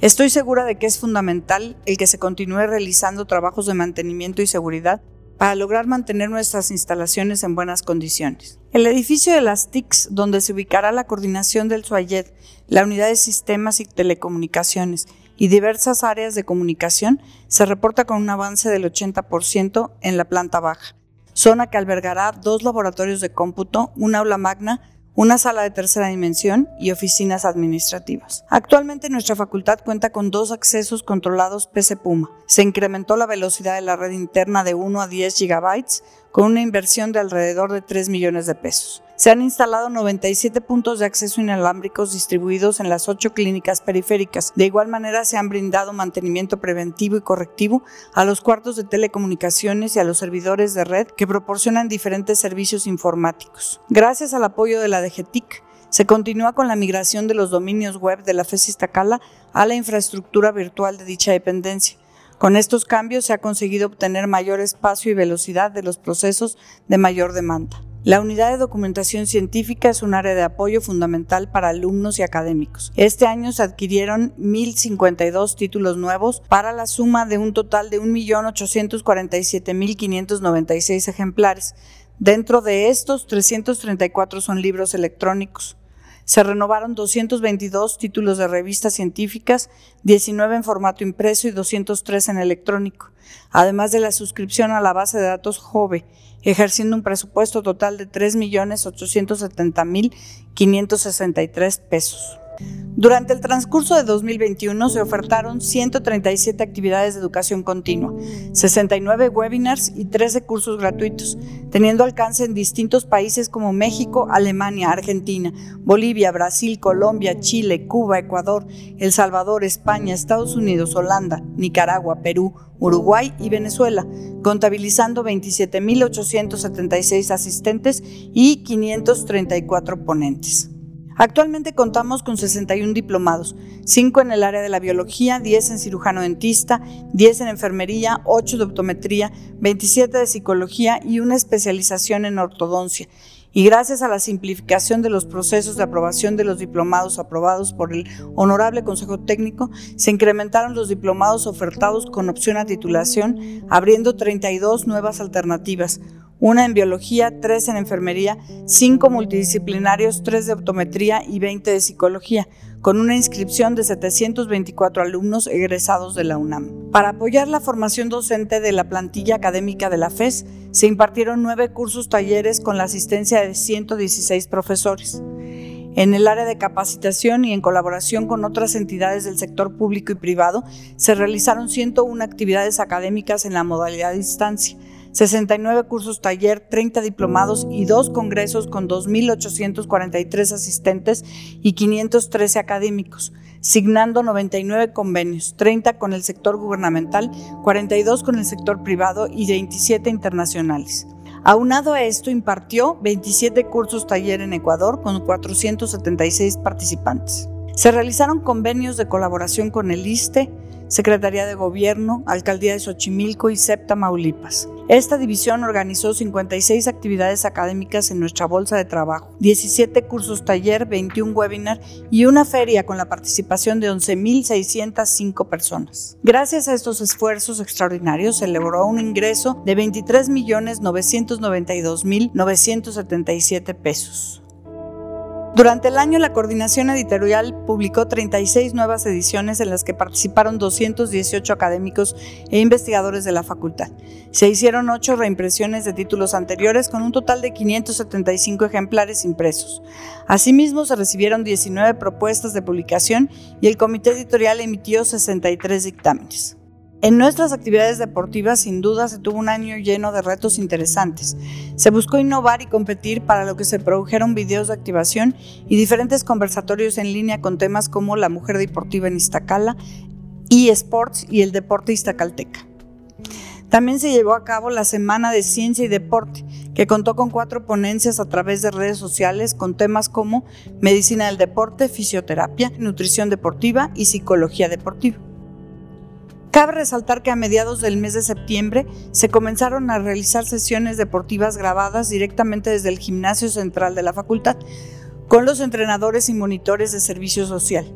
Estoy segura de que es fundamental el que se continúe realizando trabajos de mantenimiento y seguridad para lograr mantener nuestras instalaciones en buenas condiciones. El edificio de las TICs, donde se ubicará la coordinación del SUAYED, la unidad de sistemas y telecomunicaciones y diversas áreas de comunicación, se reporta con un avance del 80% en la planta baja, zona que albergará dos laboratorios de cómputo, un aula magna, una sala de tercera dimensión y oficinas administrativas. Actualmente nuestra facultad cuenta con dos accesos controlados PC Puma. Se incrementó la velocidad de la red interna de 1 a 10 GB con una inversión de alrededor de 3 millones de pesos. Se han instalado 97 puntos de acceso inalámbricos distribuidos en las ocho clínicas periféricas. De igual manera, se han brindado mantenimiento preventivo y correctivo a los cuartos de telecomunicaciones y a los servidores de red que proporcionan diferentes servicios informáticos. Gracias al apoyo de la DGTIC, se continúa con la migración de los dominios web de la FES Iztacala a la infraestructura virtual de dicha dependencia. Con estos cambios se ha conseguido obtener mayor espacio y velocidad de los procesos de mayor demanda. La unidad de documentación científica es un área de apoyo fundamental para alumnos y académicos. Este año se adquirieron 1.052 títulos nuevos para la suma de un total de 1.847.596 ejemplares. Dentro de estos, 334 son libros electrónicos. Se renovaron 222 títulos de revistas científicas, 19 en formato impreso y 203 en electrónico, además de la suscripción a la base de datos JOVE, ejerciendo un presupuesto total de 3.870.563 pesos. Durante el transcurso de 2021 se ofertaron 137 actividades de educación continua, 69 webinars y 13 cursos gratuitos, teniendo alcance en distintos países como México, Alemania, Argentina, Bolivia, Brasil, Colombia, Chile, Cuba, Ecuador, El Salvador, España, Estados Unidos, Holanda, Nicaragua, Perú, Uruguay y Venezuela, contabilizando 27.876 asistentes y 534 ponentes. Actualmente contamos con 61 diplomados, 5 en el área de la biología, 10 en cirujano dentista, 10 en enfermería, 8 de optometría, 27 de psicología y una especialización en ortodoncia. Y gracias a la simplificación de los procesos de aprobación de los diplomados aprobados por el Honorable Consejo Técnico, se incrementaron los diplomados ofertados con opción a titulación, abriendo 32 nuevas alternativas, una en biología, tres en enfermería, cinco multidisciplinarios, tres de optometría y 20 de psicología, con una inscripción de 724 alumnos egresados de la UNAM. Para apoyar la formación docente de la plantilla académica de la FES, se impartieron nueve cursos talleres con la asistencia de 116 profesores. En el área de capacitación y en colaboración con otras entidades del sector público y privado, se realizaron 101 actividades académicas en la modalidad de distancia 69 cursos taller, 30 diplomados y dos congresos con 2.843 asistentes y 513 académicos, signando 99 convenios, 30 con el sector gubernamental, 42 con el sector privado y 27 internacionales. Aunado a esto, impartió 27 cursos taller en Ecuador con 476 participantes. Se realizaron convenios de colaboración con el ISTE, Secretaría de Gobierno, Alcaldía de Xochimilco y SEPTA Maulipas. Esta división organizó 56 actividades académicas en nuestra bolsa de trabajo, 17 cursos taller, 21 webinars y una feria con la participación de 11.605 personas. Gracias a estos esfuerzos extraordinarios se logró un ingreso de 23.992.977 pesos. Durante el año, la coordinación editorial publicó 36 nuevas ediciones en las que participaron 218 académicos e investigadores de la facultad. Se hicieron ocho reimpresiones de títulos anteriores con un total de 575 ejemplares impresos. Asimismo, se recibieron 19 propuestas de publicación y el comité editorial emitió 63 dictámenes. En nuestras actividades deportivas, sin duda, se tuvo un año lleno de retos interesantes. Se buscó innovar y competir para lo que se produjeron videos de activación y diferentes conversatorios en línea con temas como la mujer deportiva en Iztacala, eSports y el deporte iztacalteca. También se llevó a cabo la Semana de Ciencia y Deporte, que contó con cuatro ponencias a través de redes sociales con temas como medicina del deporte, fisioterapia, nutrición deportiva y psicología deportiva. Cabe resaltar que a mediados del mes de septiembre se comenzaron a realizar sesiones deportivas grabadas directamente desde el gimnasio central de la facultad, con los entrenadores y monitores de servicio social.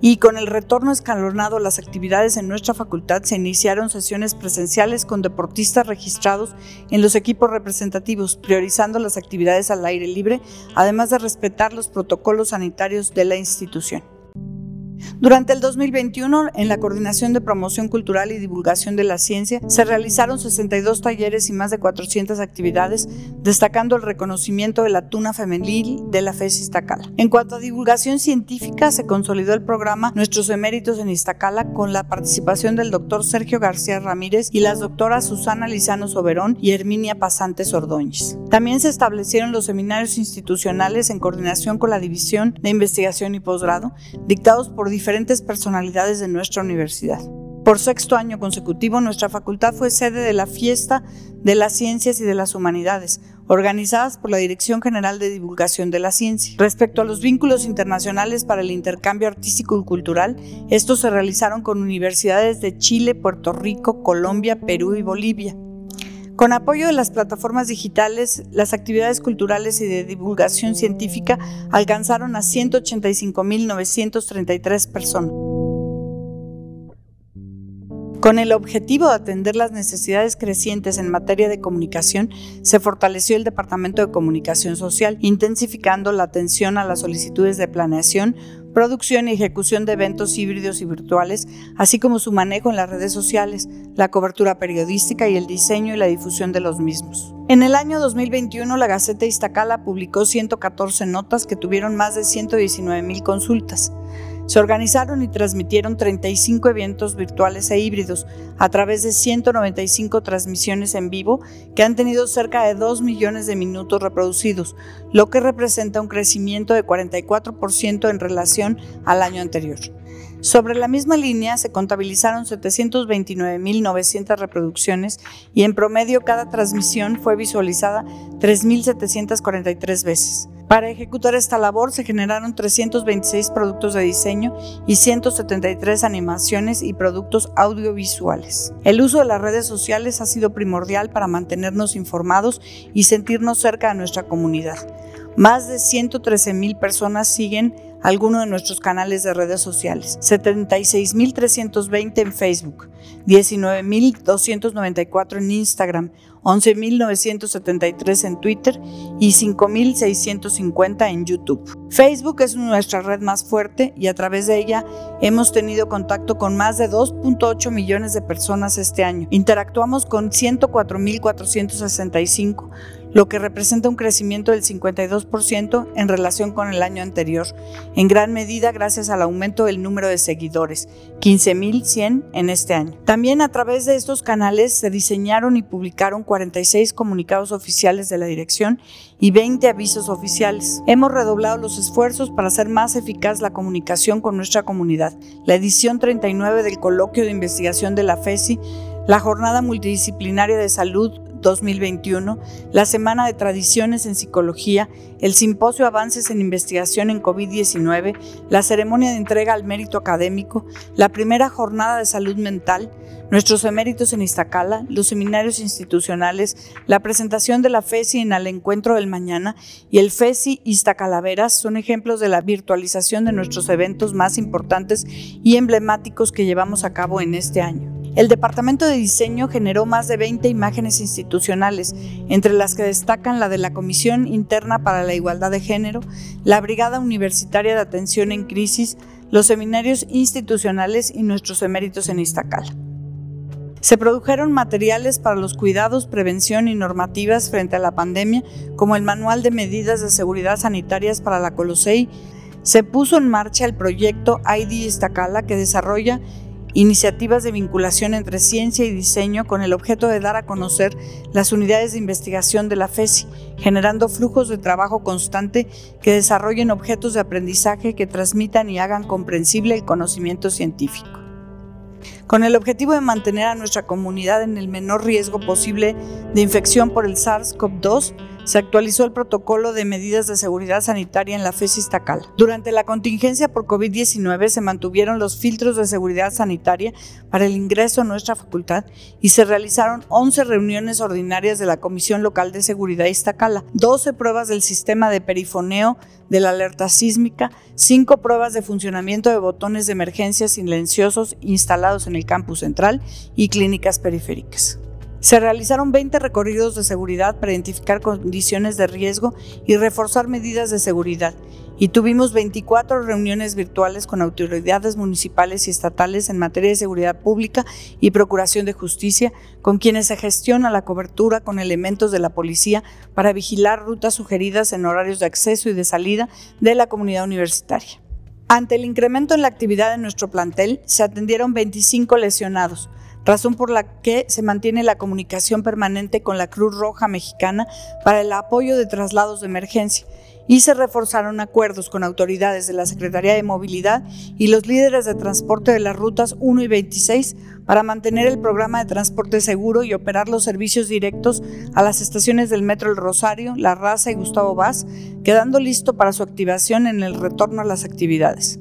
Y con el retorno escalonado a las actividades en nuestra facultad se iniciaron sesiones presenciales con deportistas registrados en los equipos representativos, priorizando las actividades al aire libre, además de respetar los protocolos sanitarios de la institución. Durante el 2021, en la Coordinación de Promoción Cultural y Divulgación de la Ciencia, se realizaron 62 talleres y más de 400 actividades, destacando el reconocimiento de la tuna femenil de la FES Iztacala. En cuanto a divulgación científica, se consolidó el programa Nuestros Eméritos en Iztacala con la participación del doctor Sergio García Ramírez y las doctoras Susana Lizano Soberón y Herminia Pasantes Ordóñez. También se establecieron los seminarios institucionales en coordinación con la División de Investigación y Posgrado, dictados por diferentes diferentes personalidades de nuestra universidad. Por sexto año consecutivo, nuestra facultad fue sede de la Fiesta de las Ciencias y de las Humanidades, organizadas por la Dirección General de Divulgación de la Ciencia. Respecto a los vínculos internacionales para el intercambio artístico y cultural, estos se realizaron con universidades de Chile, Puerto Rico, Colombia, Perú y Bolivia. Con apoyo de las plataformas digitales, las actividades culturales y de divulgación científica alcanzaron a 185.933 personas. Con el objetivo de atender las necesidades crecientes en materia de comunicación, se fortaleció el Departamento de Comunicación Social, intensificando la atención a las solicitudes de planeación, producción y ejecución de eventos híbridos y virtuales, así como su manejo en las redes sociales, la cobertura periodística y el diseño y la difusión de los mismos. En el año 2021, la Gaceta Iztacala publicó 114 notas que tuvieron más de 119 mil consultas. Se organizaron y transmitieron 35 eventos virtuales e híbridos a través de 195 transmisiones en vivo que han tenido cerca de 2 millones de minutos reproducidos, lo que representa un crecimiento de 44% en relación al año anterior. Sobre la misma línea se contabilizaron 729.900 reproducciones y en promedio cada transmisión fue visualizada 3.743 veces. Para ejecutar esta labor se generaron 326 productos de diseño y 173 animaciones y productos audiovisuales. El uso de las redes sociales ha sido primordial para mantenernos informados y sentirnos cerca de nuestra comunidad. Más de 113 mil personas siguen alguno de nuestros canales de redes sociales, 76.320 en Facebook, 19.294 en Instagram, 11.973 en Twitter y 5.650 en YouTube. Facebook es nuestra red más fuerte y a través de ella hemos tenido contacto con más de 2.8 millones de personas este año. Interactuamos con 104.465 lo que representa un crecimiento del 52% en relación con el año anterior, en gran medida gracias al aumento del número de seguidores, 15.100 en este año. También a través de estos canales se diseñaron y publicaron 46 comunicados oficiales de la dirección y 20 avisos oficiales. Hemos redoblado los esfuerzos para hacer más eficaz la comunicación con nuestra comunidad. La edición 39 del coloquio de investigación de la FESI la Jornada Multidisciplinaria de Salud 2021, la Semana de Tradiciones en Psicología, el Simposio Avances en Investigación en COVID-19, la ceremonia de entrega al mérito académico, la primera jornada de salud mental, nuestros eméritos en Iztacala, los seminarios institucionales, la presentación de la FESI en el encuentro del mañana y el FESI Iztacalaveras son ejemplos de la virtualización de nuestros eventos más importantes y emblemáticos que llevamos a cabo en este año. El Departamento de Diseño generó más de 20 imágenes institucionales, entre las que destacan la de la Comisión Interna para la Igualdad de Género, la Brigada Universitaria de Atención en Crisis, los seminarios institucionales y nuestros eméritos en Iztacala. Se produjeron materiales para los cuidados, prevención y normativas frente a la pandemia, como el Manual de Medidas de Seguridad Sanitarias para la Colosei. Se puso en marcha el proyecto ID Iztacala que desarrolla iniciativas de vinculación entre ciencia y diseño con el objeto de dar a conocer las unidades de investigación de la FESI, generando flujos de trabajo constante que desarrollen objetos de aprendizaje que transmitan y hagan comprensible el conocimiento científico. Con el objetivo de mantener a nuestra comunidad en el menor riesgo posible de infección por el SARS-CoV-2, se actualizó el protocolo de medidas de seguridad sanitaria en la FES Iztacala. Durante la contingencia por COVID-19 se mantuvieron los filtros de seguridad sanitaria para el ingreso a nuestra facultad y se realizaron 11 reuniones ordinarias de la Comisión Local de Seguridad Iztacala, 12 pruebas del sistema de perifoneo de la alerta sísmica, 5 pruebas de funcionamiento de botones de emergencia silenciosos instalados en el campus central y clínicas periféricas. Se realizaron 20 recorridos de seguridad para identificar condiciones de riesgo y reforzar medidas de seguridad, y tuvimos 24 reuniones virtuales con autoridades municipales y estatales en materia de seguridad pública y procuración de justicia, con quienes se gestiona la cobertura con elementos de la policía para vigilar rutas sugeridas en horarios de acceso y de salida de la comunidad universitaria. Ante el incremento en la actividad de nuestro plantel, se atendieron 25 lesionados, razón por la que se mantiene la comunicación permanente con la Cruz Roja Mexicana para el apoyo de traslados de emergencia y se reforzaron acuerdos con autoridades de la Secretaría de Movilidad y los líderes de transporte de las rutas 1 y 26 para mantener el programa de transporte seguro y operar los servicios directos a las estaciones del Metro El Rosario, La Raza y Gustavo Vaz, quedando listo para su activación en el retorno a las actividades.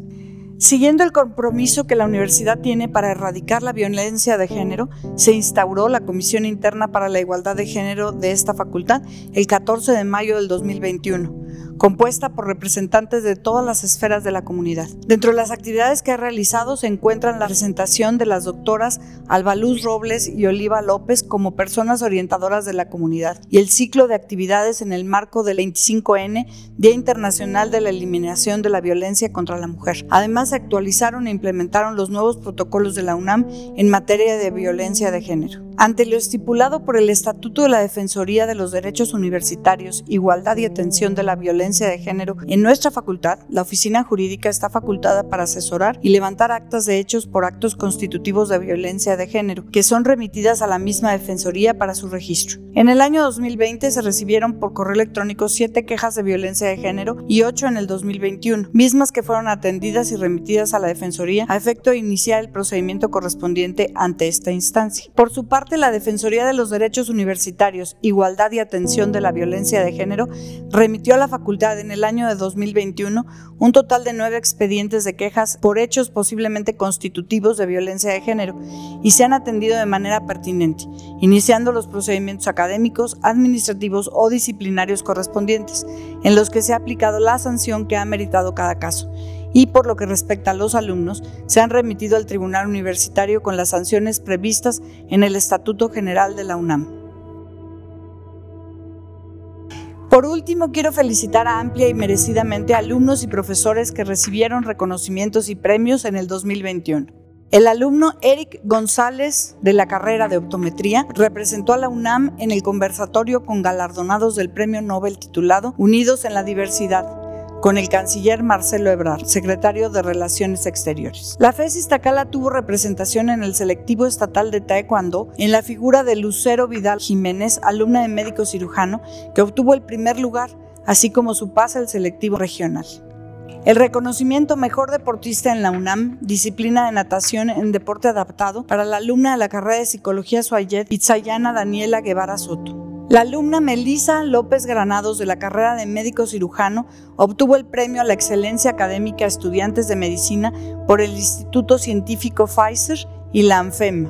Siguiendo el compromiso que la universidad tiene para erradicar la violencia de género, se instauró la Comisión Interna para la Igualdad de Género de esta facultad el 14 de mayo del 2021 compuesta por representantes de todas las esferas de la comunidad. Dentro de las actividades que ha realizado se encuentran la presentación de las doctoras Albaluz Robles y Oliva López como personas orientadoras de la comunidad y el ciclo de actividades en el marco del 25N, Día Internacional de la Eliminación de la Violencia contra la Mujer. Además, se actualizaron e implementaron los nuevos protocolos de la UNAM en materia de violencia de género. Ante lo estipulado por el Estatuto de la Defensoría de los Derechos Universitarios, Igualdad y Atención de la Violencia de Género, en nuestra facultad, la oficina jurídica está facultada para asesorar y levantar actas de hechos por actos constitutivos de violencia de género, que son remitidas a la misma Defensoría para su registro. En el año 2020 se recibieron por correo electrónico siete quejas de violencia de género y ocho en el 2021, mismas que fueron atendidas y remitidas a la Defensoría a efecto de iniciar el procedimiento correspondiente ante esta instancia. Por su parte, la Defensoría de los Derechos Universitarios, Igualdad y Atención de la Violencia de Género remitió a la facultad en el año de 2021 un total de nueve expedientes de quejas por hechos posiblemente constitutivos de violencia de género y se han atendido de manera pertinente, iniciando los procedimientos académicos, administrativos o disciplinarios correspondientes, en los que se ha aplicado la sanción que ha meritado cada caso y por lo que respecta a los alumnos, se han remitido al Tribunal Universitario con las sanciones previstas en el Estatuto General de la UNAM. Por último, quiero felicitar a amplia y merecidamente alumnos y profesores que recibieron reconocimientos y premios en el 2021. El alumno Eric González de la carrera de optometría representó a la UNAM en el conversatorio con galardonados del Premio Nobel titulado Unidos en la Diversidad, con el canciller Marcelo Ebrard, secretario de Relaciones Exteriores. La FES Iztacala tuvo representación en el selectivo estatal de Taekwondo en la figura de Lucero Vidal Jiménez, alumna de médico cirujano, que obtuvo el primer lugar, así como su pase al selectivo regional. El reconocimiento Mejor Deportista en la UNAM, disciplina de natación en deporte adaptado para la alumna de la carrera de Psicología Suayet, Itzayana Daniela Guevara Soto. La alumna Melisa López Granados de la carrera de médico cirujano obtuvo el premio a la excelencia académica estudiantes de medicina por el Instituto Científico Pfizer y la ANFEM.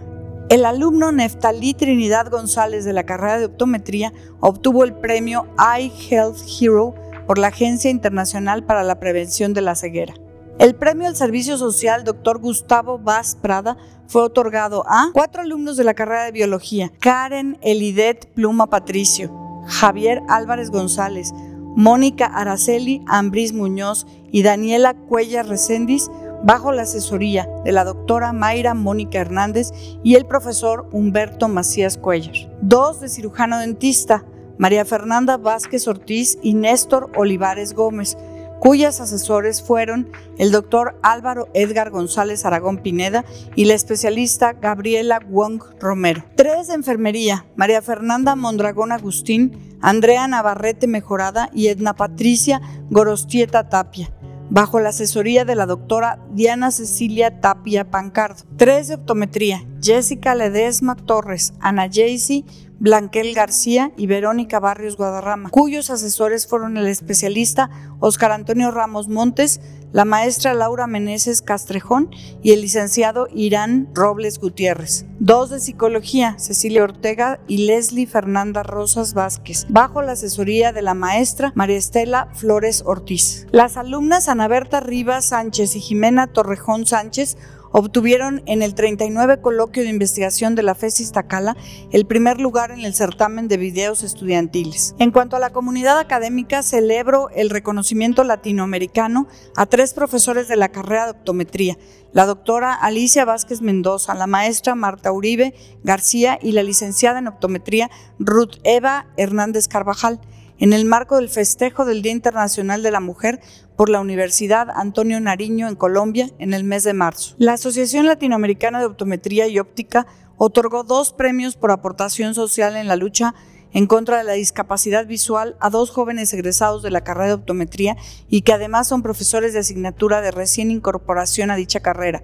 El alumno Neftalí Trinidad González de la carrera de optometría obtuvo el premio Eye Health Hero por la Agencia Internacional para la Prevención de la Ceguera. El premio al servicio social Dr. Gustavo Vaz Prada fue otorgado a cuatro alumnos de la carrera de biología, Karen Elidet Pluma Patricio, Javier Álvarez González, Mónica Araceli Ambris Muñoz y Daniela Cuellar Recendis, bajo la asesoría de la doctora Mayra Mónica Hernández y el profesor Humberto Macías Cuellar. Dos de cirujano dentista, María Fernanda Vázquez Ortiz y Néstor Olivares Gómez, cuyas asesores fueron el doctor Álvaro Edgar González Aragón Pineda y la especialista Gabriela Wong Romero. Tres de enfermería, María Fernanda Mondragón Agustín, Andrea Navarrete Mejorada y Edna Patricia Gorostieta Tapia bajo la asesoría de la doctora Diana Cecilia Tapia Pancardo. Tres de optometría, Jessica Ledesma Torres, Ana Jaycee Blanquel García y Verónica Barrios Guadarrama, cuyos asesores fueron el especialista Oscar Antonio Ramos Montes, la maestra Laura Meneses Castrejón y el licenciado Irán Robles Gutiérrez. Dos de psicología, Cecilia Ortega y Leslie Fernanda Rosas Vázquez, bajo la asesoría de la maestra María Estela Flores Ortiz. Las alumnas Ana Berta Rivas Sánchez y Jimena Torrejón Sánchez obtuvieron en el 39 coloquio de investigación de la FES Iztacala el primer lugar en el certamen de videos estudiantiles. En cuanto a la comunidad académica, celebro el reconocimiento latinoamericano a tres profesores de la carrera de optometría, la doctora Alicia Vázquez Mendoza, la maestra Marta Uribe García y la licenciada en optometría Ruth Eva Hernández Carvajal en el marco del festejo del Día Internacional de la Mujer por la Universidad Antonio Nariño en Colombia en el mes de marzo. La Asociación Latinoamericana de Optometría y Óptica otorgó dos premios por aportación social en la lucha en contra de la discapacidad visual a dos jóvenes egresados de la carrera de optometría y que además son profesores de asignatura de recién incorporación a dicha carrera.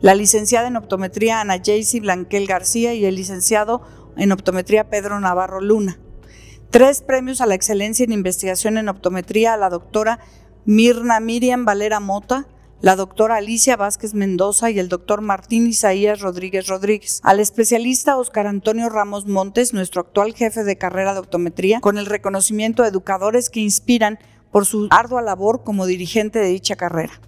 La licenciada en optometría Ana Jaycee Blanquel García y el licenciado en optometría Pedro Navarro Luna. Tres premios a la excelencia en investigación en optometría a la doctora Mirna Miriam Valera Mota, la doctora Alicia Vázquez Mendoza y el doctor Martín Isaías Rodríguez Rodríguez. Al especialista Oscar Antonio Ramos Montes, nuestro actual jefe de carrera de optometría, con el reconocimiento de educadores que inspiran por su ardua labor como dirigente de dicha carrera.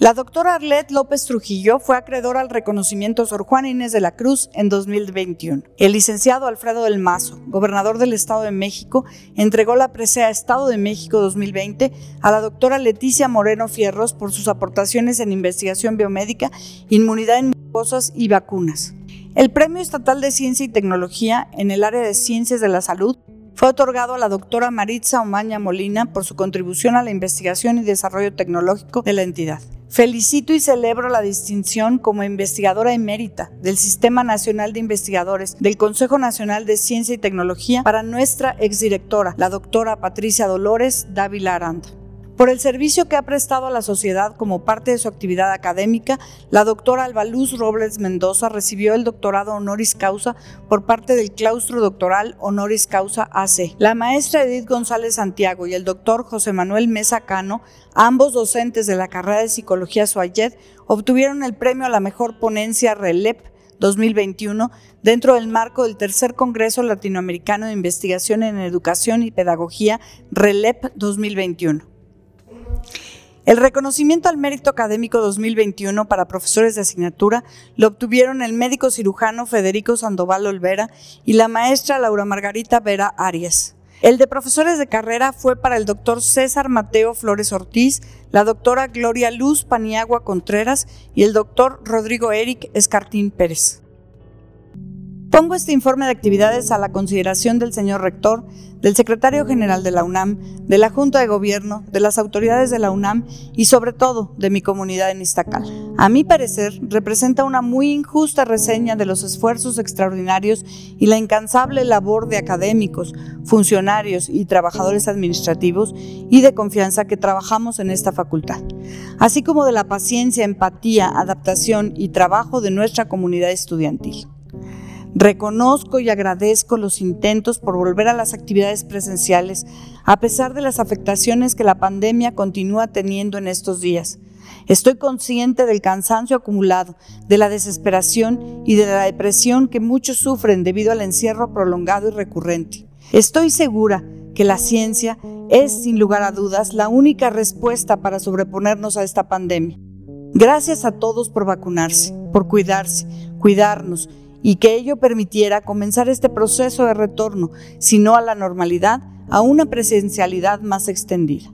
La doctora Arlette López Trujillo fue acreedora al reconocimiento Sor Juana Inés de la Cruz en 2021. El licenciado Alfredo del Mazo, gobernador del Estado de México, entregó la presea Estado de México 2020 a la doctora Leticia Moreno Fierros por sus aportaciones en investigación biomédica, inmunidad en mucosas y vacunas. El Premio Estatal de Ciencia y Tecnología en el área de Ciencias de la Salud fue otorgado a la doctora Maritza Omaña Molina por su contribución a la investigación y desarrollo tecnológico de la entidad. Felicito y celebro la distinción como investigadora emérita del Sistema Nacional de Investigadores del Consejo Nacional de Ciencia y Tecnología para nuestra exdirectora, la doctora Patricia Dolores Dávila Aranda. Por el servicio que ha prestado a la sociedad como parte de su actividad académica, la doctora Albaluz Robles Mendoza recibió el doctorado honoris causa por parte del claustro doctoral honoris causa AC. La maestra Edith González Santiago y el doctor José Manuel Mesa Cano, ambos docentes de la carrera de Psicología Suayet, obtuvieron el premio a la mejor ponencia RELEP 2021 dentro del marco del Tercer Congreso Latinoamericano de Investigación en Educación y Pedagogía RELEP 2021. El reconocimiento al mérito académico 2021 para profesores de asignatura lo obtuvieron el médico cirujano Federico Sandoval Olvera y la maestra Laura Margarita Vera Arias. El de profesores de carrera fue para el doctor César Mateo Flores Ortiz, la doctora Gloria Luz Paniagua Contreras y el doctor Rodrigo Eric Escartín Pérez. Pongo este informe de actividades a la consideración del señor rector, del secretario general de la UNAM, de la Junta de Gobierno, de las autoridades de la UNAM y sobre todo de mi comunidad en Iztacal. A mi parecer, representa una muy injusta reseña de los esfuerzos extraordinarios y la incansable labor de académicos, funcionarios y trabajadores administrativos y de confianza que trabajamos en esta facultad, así como de la paciencia, empatía, adaptación y trabajo de nuestra comunidad estudiantil. Reconozco y agradezco los intentos por volver a las actividades presenciales, a pesar de las afectaciones que la pandemia continúa teniendo en estos días. Estoy consciente del cansancio acumulado, de la desesperación y de la depresión que muchos sufren debido al encierro prolongado y recurrente. Estoy segura que la ciencia es, sin lugar a dudas, la única respuesta para sobreponernos a esta pandemia. Gracias a todos por vacunarse, por cuidarse, cuidarnos y que ello permitiera comenzar este proceso de retorno, si no a la normalidad, a una presencialidad más extendida.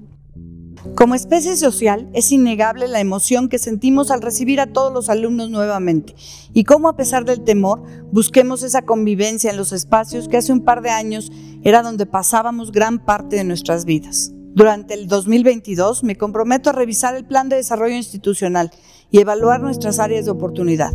Como especie social, es innegable la emoción que sentimos al recibir a todos los alumnos nuevamente y cómo a pesar del temor busquemos esa convivencia en los espacios que hace un par de años era donde pasábamos gran parte de nuestras vidas. Durante el 2022 me comprometo a revisar el plan de desarrollo institucional y evaluar nuestras áreas de oportunidad.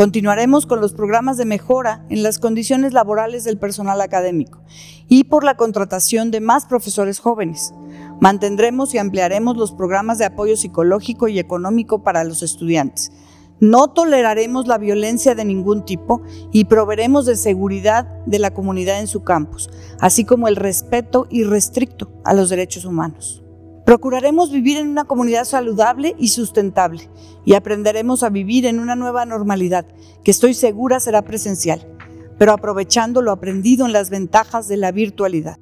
Continuaremos con los programas de mejora en las condiciones laborales del personal académico y por la contratación de más profesores jóvenes. Mantendremos y ampliaremos los programas de apoyo psicológico y económico para los estudiantes. No toleraremos la violencia de ningún tipo y proveeremos de seguridad de la comunidad en su campus, así como el respeto irrestricto a los derechos humanos. Procuraremos vivir en una comunidad saludable y sustentable y aprenderemos a vivir en una nueva normalidad que estoy segura será presencial, pero aprovechando lo aprendido en las ventajas de la virtualidad.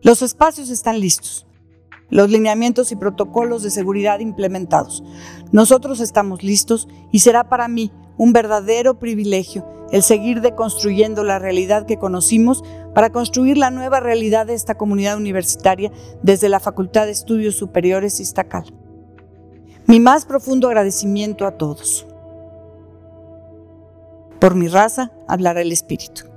Los espacios están listos, los lineamientos y protocolos de seguridad implementados. Nosotros estamos listos y será para mí un verdadero privilegio el seguir deconstruyendo la realidad que conocimos para construir la nueva realidad de esta comunidad universitaria desde la Facultad de Estudios Superiores Iztacal. Mi más profundo agradecimiento a todos. Por mi raza hablará el Espíritu.